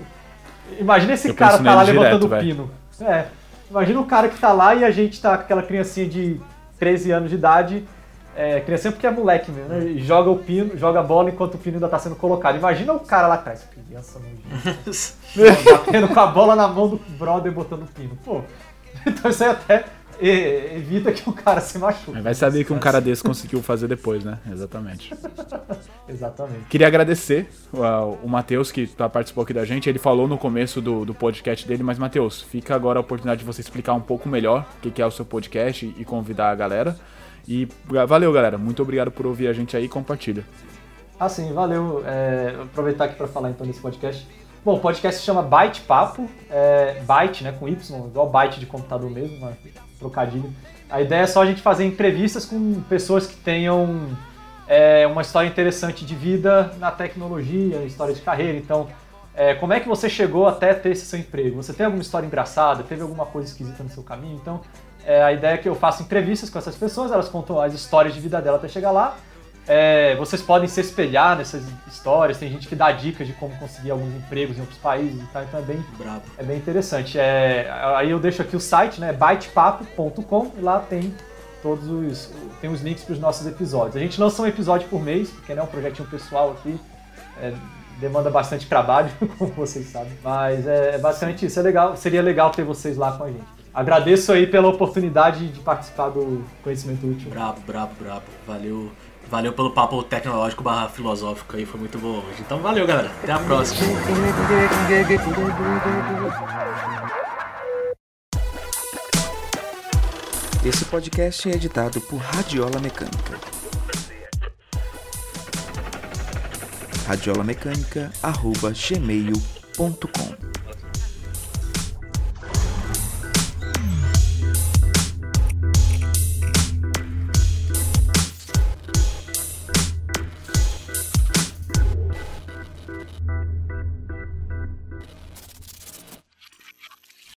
imagina esse Eu cara tá lá nele levantando direto, o pino. É. Imagina o cara que tá lá e a gente tá com aquela criancinha de 13 anos de idade. É, criancinha porque é moleque mesmo, né? E joga o pino, joga a bola enquanto o pino ainda tá sendo colocado. Imagina o cara lá atrás. Criança nojenta. Batendo com a bola na mão do brother botando o pino. Pô. Então isso aí até evita que o cara se machuque. Vai saber que um cara desse conseguiu fazer depois, né? Exatamente. Exatamente. Queria agradecer o Matheus, que tá, participou aqui da gente. Ele falou no começo do, do podcast dele, mas, Matheus, fica agora a oportunidade de você explicar um pouco melhor o que, é o seu podcast e, convidar a galera. E valeu, galera. Muito obrigado por ouvir a gente aí e compartilha. Ah, sim, valeu. É, aproveitar aqui para falar então desse podcast. Bom, o podcast se chama Byte Papo, é, Byte, né, com Y, igual byte de computador mesmo, uma trocadilho. A ideia é só a gente fazer entrevistas com pessoas que tenham é, uma história interessante de vida na tecnologia, história de carreira. Então, é, como é que você chegou até ter esse seu emprego? Você tem alguma história engraçada? Teve alguma coisa esquisita no seu caminho? Então, é, a ideia é que eu faça entrevistas com essas pessoas, elas contam as histórias de vida dela até chegar lá. É, vocês podem se espelhar nessas histórias, tem gente que dá dicas de como conseguir alguns empregos em outros países e tal, então é bem, Brabo. é bem interessante. É, aí eu deixo aqui o site, né, bytepapo.com, e lá tem todos os tem os links para os nossos episódios. A gente lança um episódio por mês, porque né, é um projetinho pessoal aqui, é, demanda bastante trabalho, como vocês sabem, mas é, é basicamente isso. É legal, seria legal ter vocês lá com a gente. Agradeço aí pela oportunidade de participar do Conhecimento Útil. Brabo, brabo, brabo. Valeu. Valeu pelo papo tecnológico barra filosófico aí, foi muito bom hoje. Então valeu, galera. Até a próxima. Esse podcast é editado por Radiola Mecânica. radiolamecânica.gmail.com